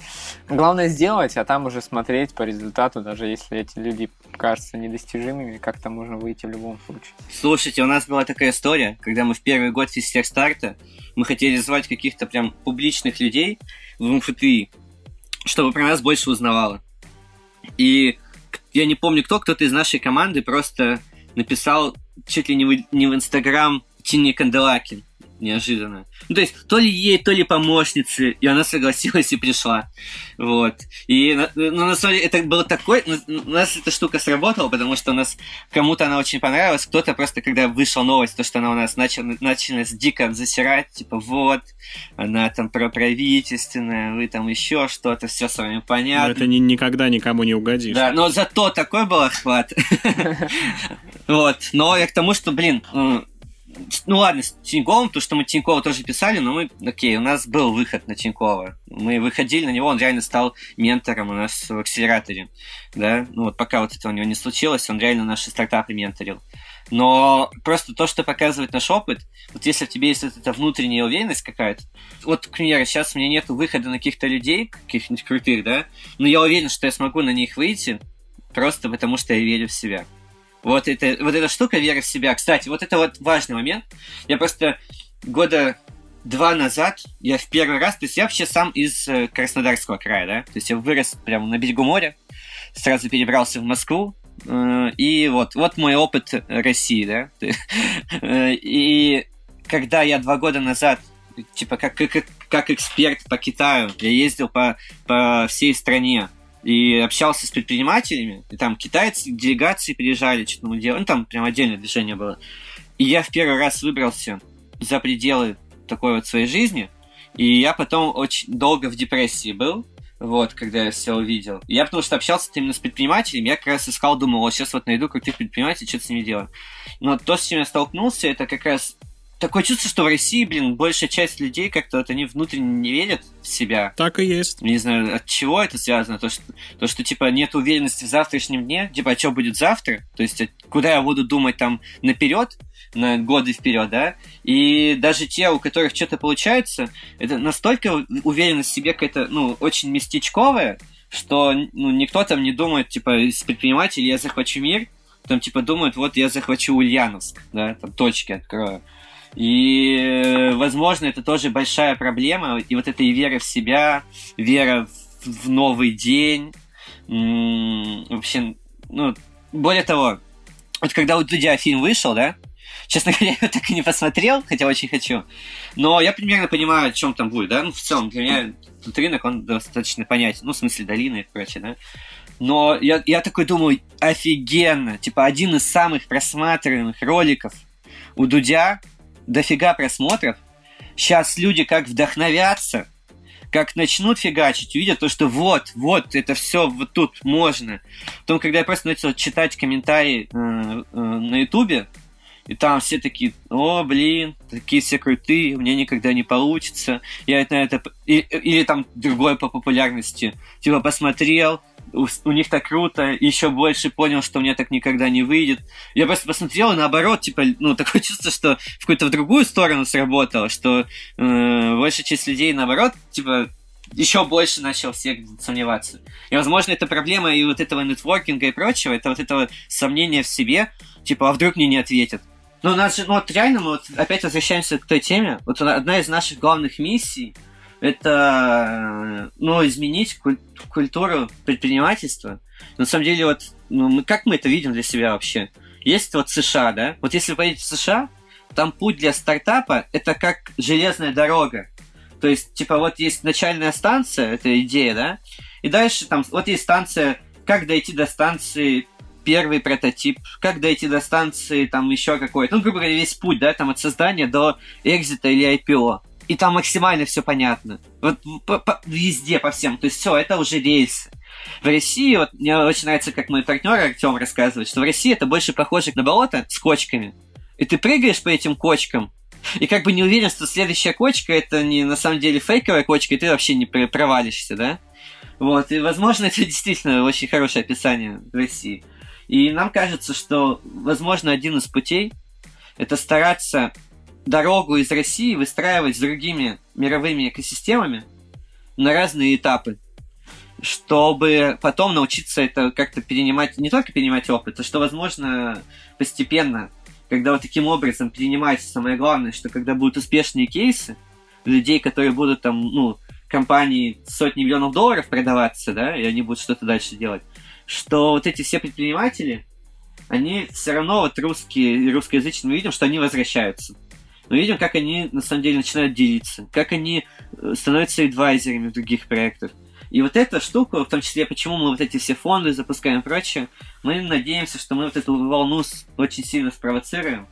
S2: Главное сделать, а там уже смотреть по результату, даже если эти люди кажутся недостижимыми, как-то можно выйти в любом случае.
S3: Слушайте, у нас была такая история, когда мы в первый год физтех старта, мы хотели звать каких-то прям публичных людей в МФТИ, чтобы про нас больше узнавало. И я не помню кто, кто-то из нашей команды просто написал чуть ли не в, не в Инстаграм Тине Канделакин неожиданно. Ну, то есть, то ли ей, то ли помощнице, и она согласилась и пришла. Вот. И, ну, на самом деле, это было такой... Ну, у нас эта штука сработала, потому что у нас кому-то она очень понравилась, кто-то просто, когда вышла новость, то, что она у нас начала, начала дико засирать, типа, вот, она там проправительственная, вы там еще что-то, все с вами понятно. Но
S1: это ни, никогда никому не угодишь.
S3: Да, но зато такой был охват. Вот. Но я к тому, что, блин, ну ладно, с Тиньковым, то, что мы Тинькова тоже писали, но мы, окей, у нас был выход на Тинькова. Мы выходили на него, он реально стал ментором у нас в акселераторе. Да? Ну вот пока вот это у него не случилось, он реально наши стартапы менторил. Но просто то, что показывает наш опыт, вот если в тебе есть вот эта внутренняя уверенность какая-то, вот, к примеру, сейчас у меня нет выхода на каких-то людей, каких-нибудь крутых, да, но я уверен, что я смогу на них выйти, просто потому что я верю в себя. Вот, это, вот эта штука веры в себя. Кстати, вот это вот важный момент. Я просто года два назад я в первый раз, то есть я вообще сам из э, Краснодарского края, да, то есть я вырос прямо на берегу моря, сразу перебрался в Москву, э, и вот, вот мой опыт России, да, и когда я два года назад, типа, как, как, как эксперт по Китаю, я ездил по, по всей стране, и общался с предпринимателями, и там китайцы, делегации приезжали, что-то мы делали, ну там прям отдельное движение было. И я в первый раз выбрался за пределы такой вот своей жизни, и я потом очень долго в депрессии был, вот, когда я все увидел. Я потому что общался именно с предпринимателями, я как раз искал, думал, вот сейчас вот найду крутых предпринимателей, что-то с ними делаю. Но то, с чем я столкнулся, это как раз такое чувство, что в России, блин, большая часть людей как-то вот они внутренне не верят в себя.
S1: Так и есть.
S3: Не знаю, от чего это связано. То, что, то, что типа, нет уверенности в завтрашнем дне, типа, а что будет завтра? То есть, куда я буду думать там наперед, на годы вперед, да? И даже те, у которых что-то получается, это настолько уверенность в себе какая-то, ну, очень местечковая, что ну, никто там не думает, типа, из предпринимателей я захвачу мир, там, типа, думают, вот я захвачу Ульяновск, да, там точки открою. И, возможно, это тоже большая проблема. И вот эта и вера в себя, вера в, новый день. Вообще, ну, более того, вот когда у Дудя фильм вышел, да, честно говоря, я так и не посмотрел, хотя очень хочу. Но я примерно понимаю, о чем там будет, да. Ну, в целом, для меня этот рынок, он достаточно понятен. Ну, в смысле, долины и прочее, да. Но я, я такой думаю, офигенно. Типа, один из самых просматриваемых роликов у Дудя дофига просмотров. Сейчас люди как вдохновятся, как начнут фигачить, увидят то, что вот, вот, это все вот тут можно. Потом, когда я просто начал читать комментарии э, э, на Ютубе, и там все такие, о, блин, такие все крутые, меня никогда не получится. Я это, это... Или, или там другое по популярности. Типа посмотрел, у, них так круто, еще больше понял, что меня так никогда не выйдет. Я просто посмотрел, и наоборот, типа, ну, такое чувство, что в какую-то в другую сторону сработало, что э, большая часть людей, наоборот, типа, еще больше начал всех сомневаться. И, возможно, это проблема и вот этого нетворкинга и прочего, это вот этого сомнения в себе, типа, а вдруг мне не ответят. Ну, у нас же, ну, вот реально, мы вот опять возвращаемся к той теме. Вот одна из наших главных миссий — это ну, изменить культуру предпринимательства. На самом деле, вот ну, мы, как мы это видим для себя вообще? Есть вот США, да? Вот если вы поедете в США, там путь для стартапа это как железная дорога. То есть, типа, вот есть начальная станция, это идея, да? И дальше там, вот есть станция, как дойти до станции первый прототип, как дойти до станции, там еще какой-то, ну, грубо говоря, весь путь, да, там от создания до экзита или IPO и там максимально все понятно. Вот по, по, везде, по всем. То есть все, это уже рельсы. В России, вот мне очень нравится, как мой партнер Артем рассказывает, что в России это больше похоже на болото с кочками. И ты прыгаешь по этим кочкам, и как бы не уверен, что следующая кочка это не на самом деле фейковая кочка, и ты вообще не провалишься, да? Вот, и, возможно, это действительно очень хорошее описание России. И нам кажется, что, возможно, один из путей – это стараться дорогу из России выстраивать с другими мировыми экосистемами на разные этапы, чтобы потом научиться это как-то перенимать, не только перенимать опыт, а что, возможно, постепенно, когда вот таким образом перенимается самое главное, что когда будут успешные кейсы, людей, которые будут там, ну, компании сотни миллионов долларов продаваться, да, и они будут что-то дальше делать, что вот эти все предприниматели, они все равно, вот русские, русскоязычные, мы видим, что они возвращаются. Мы видим, как они на самом деле начинают делиться, как они э, становятся адвайзерами других проектах. И вот эта штука, в том числе, почему мы вот эти все фонды запускаем и прочее, мы надеемся, что мы вот эту волну очень сильно спровоцируем.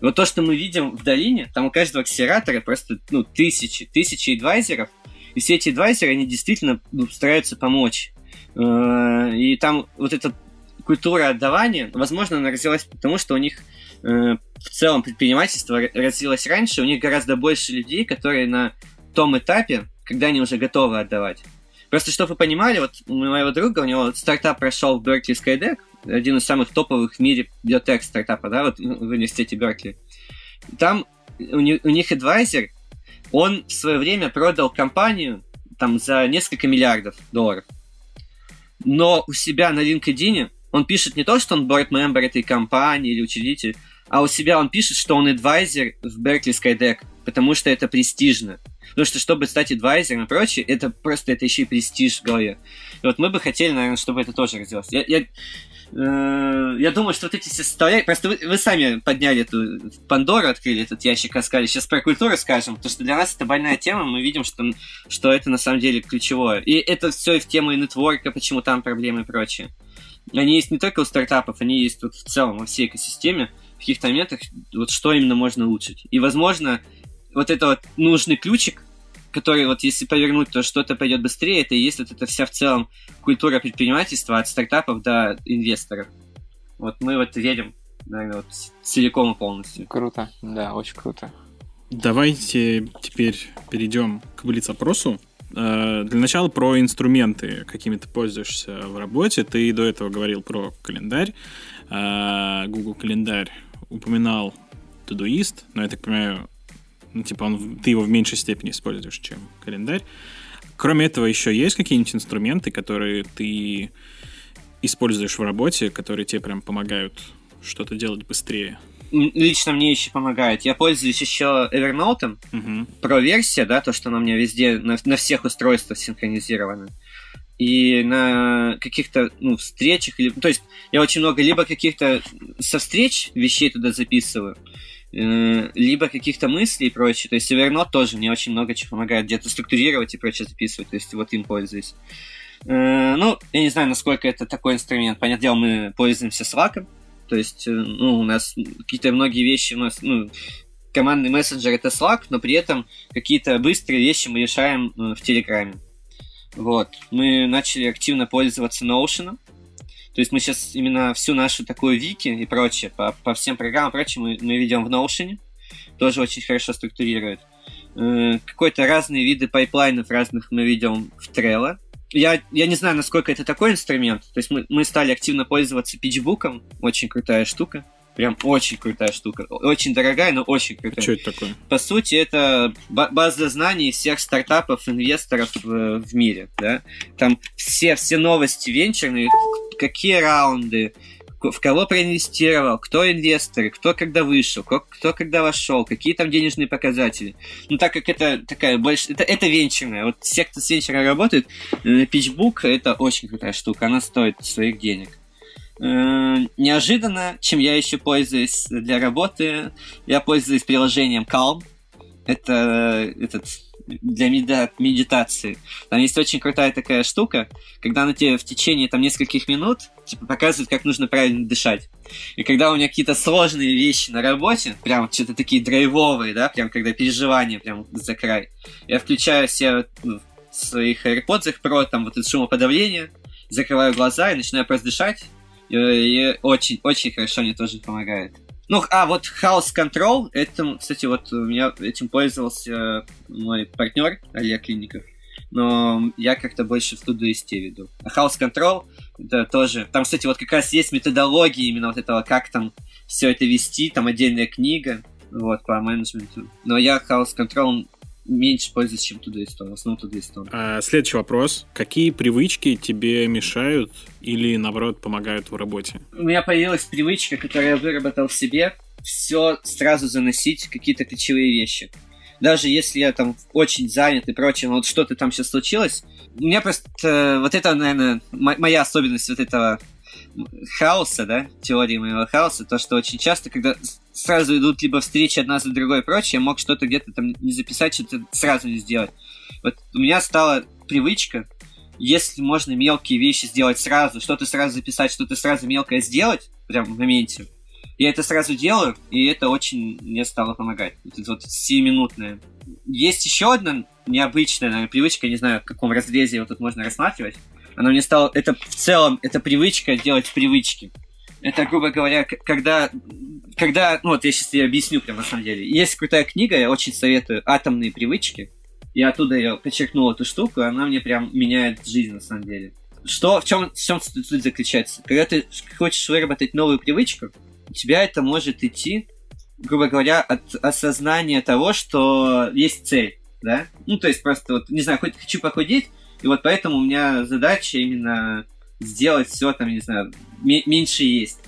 S3: И вот то, что мы видим в долине, там у каждого акселератора просто ну, тысячи, тысячи адвайзеров, и все эти адвайзеры, они действительно ну, стараются помочь. Э, и там вот эта культура отдавания, возможно, она развилась потому, что у них Э, в целом предпринимательство развилось раньше, у них гораздо больше людей, которые на том этапе, когда они уже готовы отдавать. Просто чтобы вы понимали, вот у моего друга, у него стартап прошел в Беркли Skydeck, один из самых топовых в мире биотек стартапа, да, вот в университете Беркли. Там у них, у них адвайзер, он в свое время продал компанию там за несколько миллиардов долларов. Но у себя на LinkedIn он пишет не то, что он member этой компании или учредитель, а у себя он пишет, что он адвайзер в Berkeley Skydeck, потому что это престижно. Потому что, чтобы стать адвайзером и прочее, это просто это еще и престиж в голове. И вот мы бы хотели, наверное, чтобы это тоже развилось. Я, я, э, я думаю, что вот эти все составляющие... Просто вы, вы сами подняли эту Пандору, открыли этот ящик, сказали. Сейчас про культуру скажем, потому что для нас это больная тема, мы видим, что, что это на самом деле ключевое. И это все и в тему и нетворка, почему там проблемы и прочее. Они есть не только у стартапов, они есть тут в целом во всей экосистеме в каких-то моментах, вот что именно можно улучшить. И, возможно, вот это вот нужный ключик, который вот если повернуть, то что-то пойдет быстрее, это и есть вот эта вся в целом культура предпринимательства от стартапов до инвесторов. Вот мы вот верим, наверное, вот целиком и полностью.
S2: Круто, да, очень круто.
S1: Давайте теперь перейдем к блиц-опросу. Э, для начала про инструменты, какими ты пользуешься в работе. Ты до этого говорил про календарь. Э, Google календарь упоминал Todoist, но я так понимаю, ну, типа, он, ты его в меньшей степени используешь, чем календарь. Кроме этого, еще есть какие-нибудь инструменты, которые ты используешь в работе, которые тебе прям помогают что-то делать быстрее?
S3: Лично мне еще помогает. Я пользуюсь еще Evernote, угу. про версия, да, то, что она у меня везде, на, на всех устройствах синхронизирована и на каких-то ну, встречах, или, то есть я очень много либо каких-то со встреч вещей туда записываю, э, либо каких-то мыслей и прочее. То есть Evernote тоже мне очень много чего помогает где-то структурировать и прочее записывать, то есть вот им пользуюсь. Э, ну, я не знаю, насколько это такой инструмент. Понятное дело, мы пользуемся Slack, то есть, э, ну, у нас какие-то многие вещи у нас, ну, командный мессенджер это Slack, но при этом какие-то быстрые вещи мы решаем в Телеграме. Вот. Мы начали активно пользоваться Notion. То есть мы сейчас именно всю нашу такую вики и прочее, по, по всем программам и прочее мы, мы ведем в Notion. Тоже очень хорошо структурирует. Э, какой-то разные виды пайплайнов разных мы ведем в Trello. Я, я не знаю, насколько это такой инструмент. То есть мы, мы стали активно пользоваться PitchBook, очень крутая штука. Прям очень крутая штука. Очень дорогая, но очень крутая.
S1: Что это такое?
S3: По сути, это база знаний всех стартапов, инвесторов в, в мире. Да? Там все, все новости венчурные, какие раунды, в кого проинвестировал, кто инвесторы, кто когда вышел, кто, кто когда вошел, какие там денежные показатели. Ну, так как это такая больше... Это, это венчурная. Вот все, кто с венчуром работает, PitchBook э, — это очень крутая штука. Она стоит своих денег. Э, неожиданно, чем я еще пользуюсь для работы, я пользуюсь приложением Calm. Это этот для медитации. Там есть очень крутая такая штука, когда она тебе в течение там нескольких минут типа, показывает, как нужно правильно дышать. И когда у меня какие-то сложные вещи на работе, прям что-то такие драйвовые, да, прям когда переживания прям за край, я включаю себе в своих AirPods Pro там вот это шумоподавление, закрываю глаза и начинаю просто дышать, и очень, очень хорошо мне тоже помогает. Ну, а вот House Control, это, кстати, вот у меня этим пользовался мой партнер Олег Клиников. но я как-то больше в тудуисте веду. А House Control, это тоже... Там, кстати, вот как раз есть методология именно вот этого, как там все это вести, там отдельная книга, вот, по менеджменту. Но я House Control меньше пользуюсь, чем Todoist, в основном Todoist.
S1: А, следующий вопрос. Какие привычки тебе мешают или, наоборот, помогают в работе?
S3: У меня появилась привычка, которую я выработал в себе, все сразу заносить, какие-то ключевые вещи. Даже если я там очень занят и прочее, но вот что-то там сейчас случилось, у меня просто э, вот это, наверное, моя особенность вот этого хаоса, да, теории моего хаоса, то, что очень часто, когда сразу идут либо встречи одна за другой и прочее, мог что-то где-то там не записать, что-то сразу не сделать. Вот у меня стала привычка, если можно мелкие вещи сделать сразу, что-то сразу записать, что-то сразу мелкое сделать, прям в моменте, я это сразу делаю, и это очень мне стало помогать. Вот это вот сиюминутное. Есть еще одна необычная, наверное, привычка, не знаю, в каком разрезе его тут можно рассматривать. Она мне стала, это в целом, это привычка делать привычки. Это, грубо говоря, когда когда, ну вот я сейчас тебе объясню прям на самом деле. Есть крутая книга, я очень советую «Атомные привычки». Я оттуда я подчеркнул эту штуку, она мне прям меняет жизнь на самом деле. Что, в чем, в чем суть заключается? Когда ты хочешь выработать новую привычку, у тебя это может идти, грубо говоря, от осознания того, что есть цель, да? Ну, то есть просто вот, не знаю, хоть хочу похудеть, и вот поэтому у меня задача именно сделать все там, не знаю, меньше есть.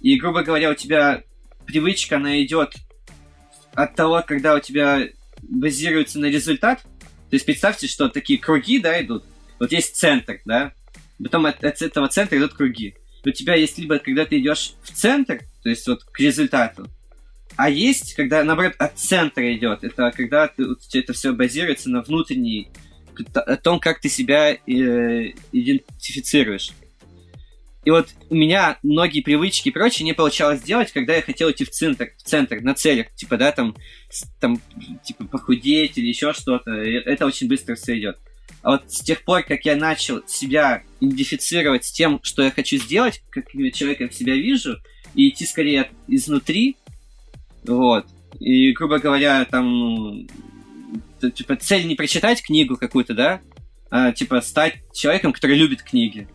S3: И, грубо говоря, у тебя привычка, она идет от того, когда у тебя базируется на результат. То есть представьте, что такие круги, да, идут. Вот есть центр, да, потом от, от этого центра идут круги. У тебя есть либо, когда ты идешь в центр, то есть вот к результату, а есть, когда, наоборот, от центра идет. Это когда ты, вот, это все базируется на внутренней, о том, как ты себя э, идентифицируешь. И вот у меня многие привычки и прочее не получалось сделать, когда я хотел идти в центр, в центр на целях, типа, да, там, там типа, похудеть или еще что-то. Это очень быстро все идет. А вот с тех пор, как я начал себя идентифицировать с тем, что я хочу сделать, как человека себя вижу, и идти скорее изнутри, вот, и, грубо говоря, там, типа, цель не прочитать книгу какую-то, да, а, типа, стать человеком, который любит книги.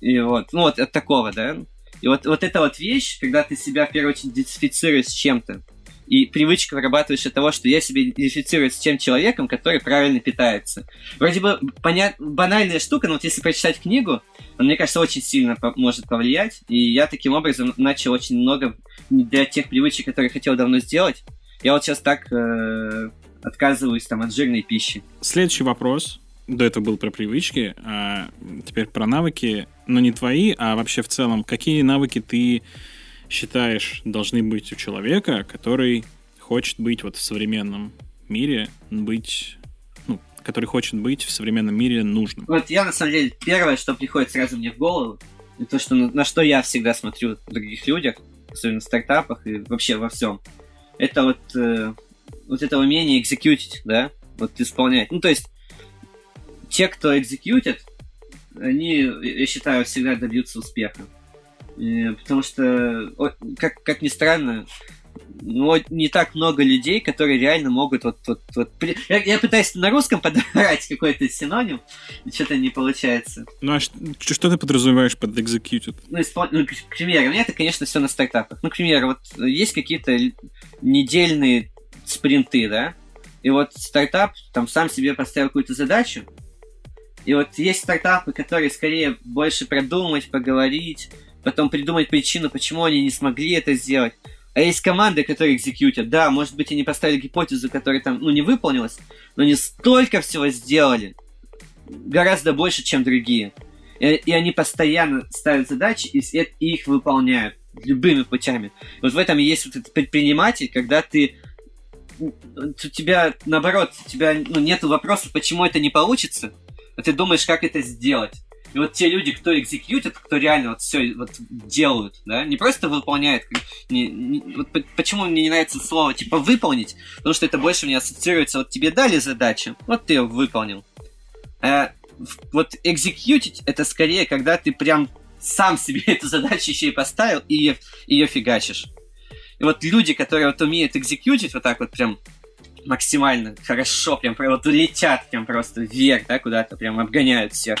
S3: И вот, ну вот от такого, да. И вот, вот эта вот вещь, когда ты себя в первую очередь идентифицируешь с чем-то, и привычка вырабатываешь от того, что я себя идентифицирую с тем человеком, который правильно питается. Вроде бы понят... банальная штука, но вот если прочитать книгу, он, мне кажется, очень сильно по- может повлиять. И я таким образом начал очень много для тех привычек, которые хотел давно сделать. Я вот сейчас так э- отказываюсь там от жирной пищи.
S1: Следующий вопрос до этого был про привычки, а теперь про навыки, но не твои, а вообще в целом, какие навыки ты считаешь должны быть у человека, который хочет быть вот в современном мире, быть, ну, который хочет быть в современном мире нужным?
S3: Вот я, на самом деле, первое, что приходит сразу мне в голову, то, что, на что я всегда смотрю в других людях, особенно в стартапах и вообще во всем, это вот, э, вот это умение экзекьютить, да, вот исполнять. Ну, то есть те, кто экзекьютит, они, я считаю, всегда добьются успеха. И, потому что, как, как ни странно, ну, не так много людей, которые реально могут вот... вот, вот я, я пытаюсь на русском подобрать какой-то синоним, и что-то не получается.
S1: Ну, а что, что ты подразумеваешь под executed?
S3: Ну, испол... ну, к примеру, у меня это, конечно, все на стартапах. Ну, к примеру, вот есть какие-то недельные спринты, да, и вот стартап там сам себе поставил какую-то задачу, и вот есть стартапы, которые скорее больше продумать, поговорить, потом придумать причину, почему они не смогли это сделать. А есть команды, которые экзекьютят. Да, может быть, они поставили гипотезу, которая там, ну, не выполнилась, но они столько всего сделали. Гораздо больше, чем другие. И, и они постоянно ставят задачи и, и их выполняют любыми путями. Вот в этом есть вот этот предприниматель, когда ты у тебя, наоборот, у тебя ну, нет вопроса, почему это не получится, а ты думаешь, как это сделать. И вот те люди, кто экзекьютит, кто реально вот все вот делают, да, не просто выполняют. Не, не, вот почему мне не нравится слово типа выполнить, потому что это больше мне ассоциируется, вот тебе дали задачу, вот ты ее выполнил. А вот экзекьютить это скорее, когда ты прям сам себе эту задачу еще и поставил и ее, ее фигачишь. И вот люди, которые вот умеют экзекьютить вот так вот прям максимально хорошо, прям вот летят прям просто вверх, да, куда-то, прям обгоняют всех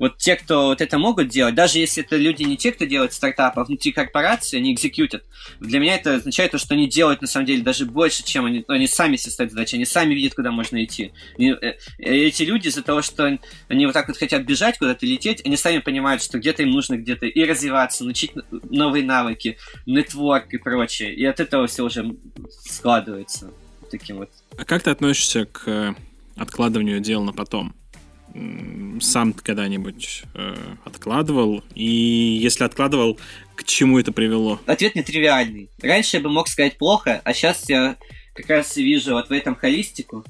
S3: вот те, кто вот это могут делать, даже если это люди не те, кто делает стартапы, а внутри корпорации, они экзекьютят. Для меня это означает то, что они делают на самом деле даже больше, чем они, они сами себе ставят задачи, они сами видят, куда можно идти. И, э, эти люди из-за того, что они вот так вот хотят бежать, куда-то лететь, они сами понимают, что где-то им нужно где-то и развиваться, научить новые навыки, нетворк и прочее. И от этого все уже складывается таким вот.
S1: А как ты относишься к э, откладыванию дел на потом? Сам когда-нибудь э, откладывал? И если откладывал, к чему это привело?
S3: Ответ нетривиальный. Раньше я бы мог сказать плохо, а сейчас я как раз и вижу вот в этом холистику,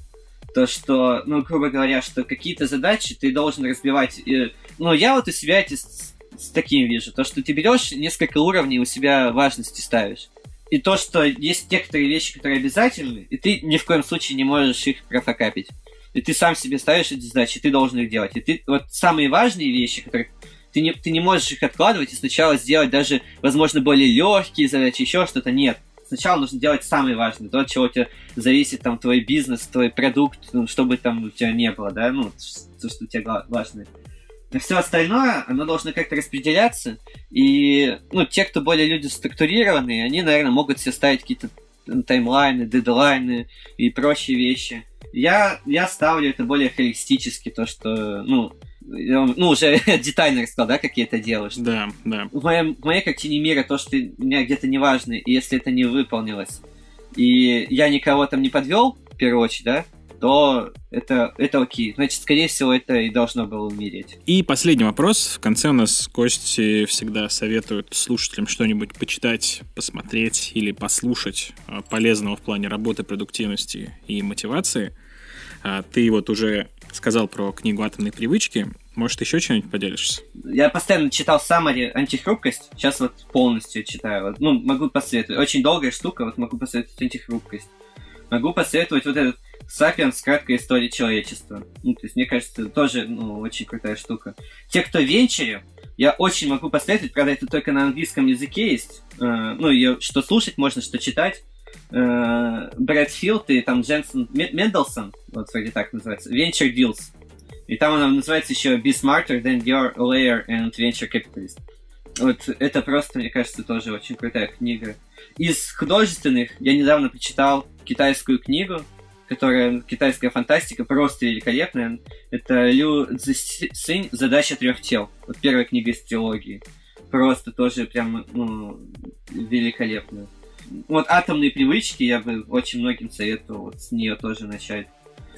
S3: то, что, ну, грубо говоря, что какие-то задачи ты должен разбивать. И, ну, я вот у себя эти с, с таким вижу, то, что ты берешь несколько уровней у себя важности ставишь. И то, что есть некоторые вещи, которые обязательны, и ты ни в коем случае не можешь их профокапить и ты сам себе ставишь эти задачи, ты должен их делать. И ты вот самые важные вещи, которые ты не, ты не можешь их откладывать и сначала сделать даже, возможно, более легкие задачи, еще что-то. Нет. Сначала нужно делать самые важные, то, от чего у тебя зависит там твой бизнес, твой продукт, ну, чтобы там у тебя не было, да, ну, то, что у тебя важно. А все остальное, оно должно как-то распределяться, и, ну, те, кто более люди структурированные, они, наверное, могут себе ставить какие-то таймлайны, дедлайны и прочие вещи. Я, я ставлю это более холистически, то, что, ну, ну, уже детально рассказал, да, как я это делаю. Что
S1: да, да.
S3: В, моем, в моей картине мира то, что у меня где-то не важно, и если это не выполнилось, и я никого там не подвел, в первую очередь, да, то это, это окей. Значит, скорее всего, это и должно было умереть.
S1: И последний вопрос. В конце у нас Кости всегда советуют слушателям что-нибудь почитать, посмотреть или послушать а, полезного в плане работы, продуктивности и мотивации. А, ты вот уже сказал про книгу «Атомные привычки». Может, еще что-нибудь поделишься?
S3: Я постоянно читал Самари «Антихрупкость». Сейчас вот полностью читаю. Ну, могу посоветовать. Очень долгая штука, вот могу посоветовать «Антихрупкость». Могу посоветовать вот этот Сапиенс. Краткая история человечества. Ну, то есть, мне кажется, это тоже ну, очень крутая штука. Те, кто венчере, я очень могу посоветовать, правда, это только на английском языке есть. Э, ну, ее что слушать можно, что читать. Э, Брэд Филд и там Дженсон Мендельсон, вот вроде так называется, Venture Deals. И там она называется еще Be Smarter Than Your Layer and Venture Capitalist. Вот это просто, мне кажется, тоже очень крутая книга. Из художественных я недавно почитал китайскую книгу которая китайская фантастика, просто великолепная. Это Лю Цзинь «Задача трех тел». Вот первая книга из трилогии. Просто тоже прям ну, великолепная. Вот «Атомные привычки» я бы очень многим советовал вот с нее тоже начать.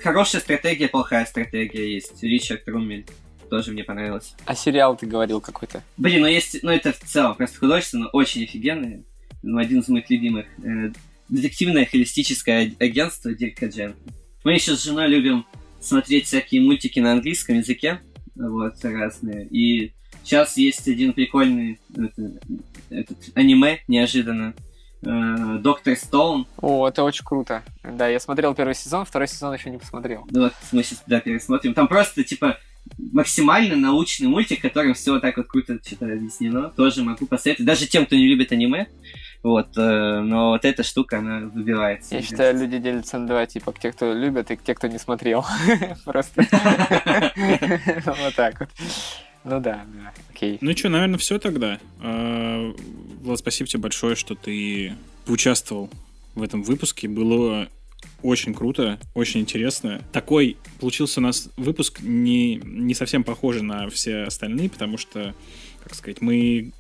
S3: Хорошая стратегия, плохая стратегия есть. Ричард Румель тоже мне понравилось.
S2: А сериал ты говорил какой-то?
S3: Блин, ну есть, ну это в целом просто художественно очень офигенный. Ну, один из моих любимых. Детективное холистическое агентство Дирка Джен. Мы еще с женой любим смотреть всякие мультики на английском языке, вот, разные. И сейчас есть один прикольный это, этот, аниме, неожиданно, э, Доктор Стоун.
S2: О, это очень круто. Да, я смотрел первый сезон, второй сезон еще не посмотрел.
S3: Ну вот, мы сейчас, да, пересмотрим. Там просто, типа, максимально научный мультик, которым все вот так вот круто что-то объяснено. Тоже могу посоветовать. Даже тем, кто не любит аниме. Вот, э, но вот эта штука, она выбивается.
S2: Я считаю, люди делятся на два типа, те, кто любят, и к те, кто не смотрел. Просто вот так вот. Ну да, да, окей.
S1: Ну что, наверное, все тогда. А, Влад, спасибо тебе большое, что ты поучаствовал в этом выпуске. Было очень круто, очень интересно. Такой получился у нас выпуск не, не совсем похожий на все остальные, потому что, как сказать, мы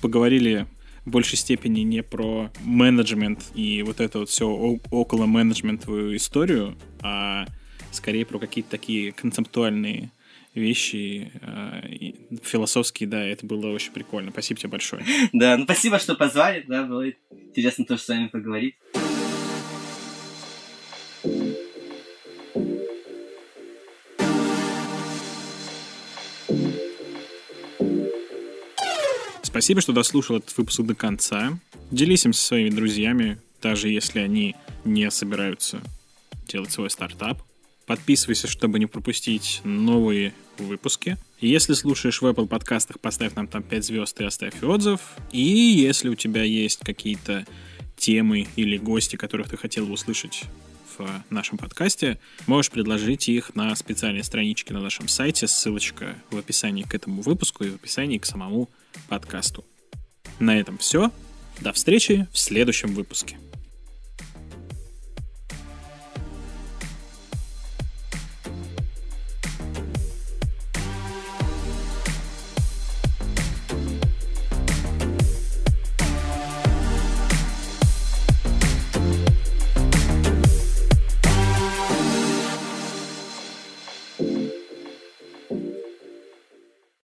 S1: поговорили в большей степени не про менеджмент и вот это вот все около менеджментовую историю, а скорее про какие-то такие концептуальные вещи э, философские, да, это было очень прикольно. Спасибо тебе большое.
S3: Да, ну спасибо, что позвали, да, было интересно тоже с вами поговорить.
S1: Спасибо, что дослушал этот выпуск до конца. Делись им со своими друзьями, даже если они не собираются делать свой стартап. Подписывайся, чтобы не пропустить новые выпуски. Если слушаешь в Apple подкастах, поставь нам там 5 звезд и оставь отзыв. И если у тебя есть какие-то темы или гости, которых ты хотел бы услышать в нашем подкасте, можешь предложить их на специальной страничке на нашем сайте. Ссылочка в описании к этому выпуску и в описании к самому подкасту. На этом все. До встречи в следующем выпуске.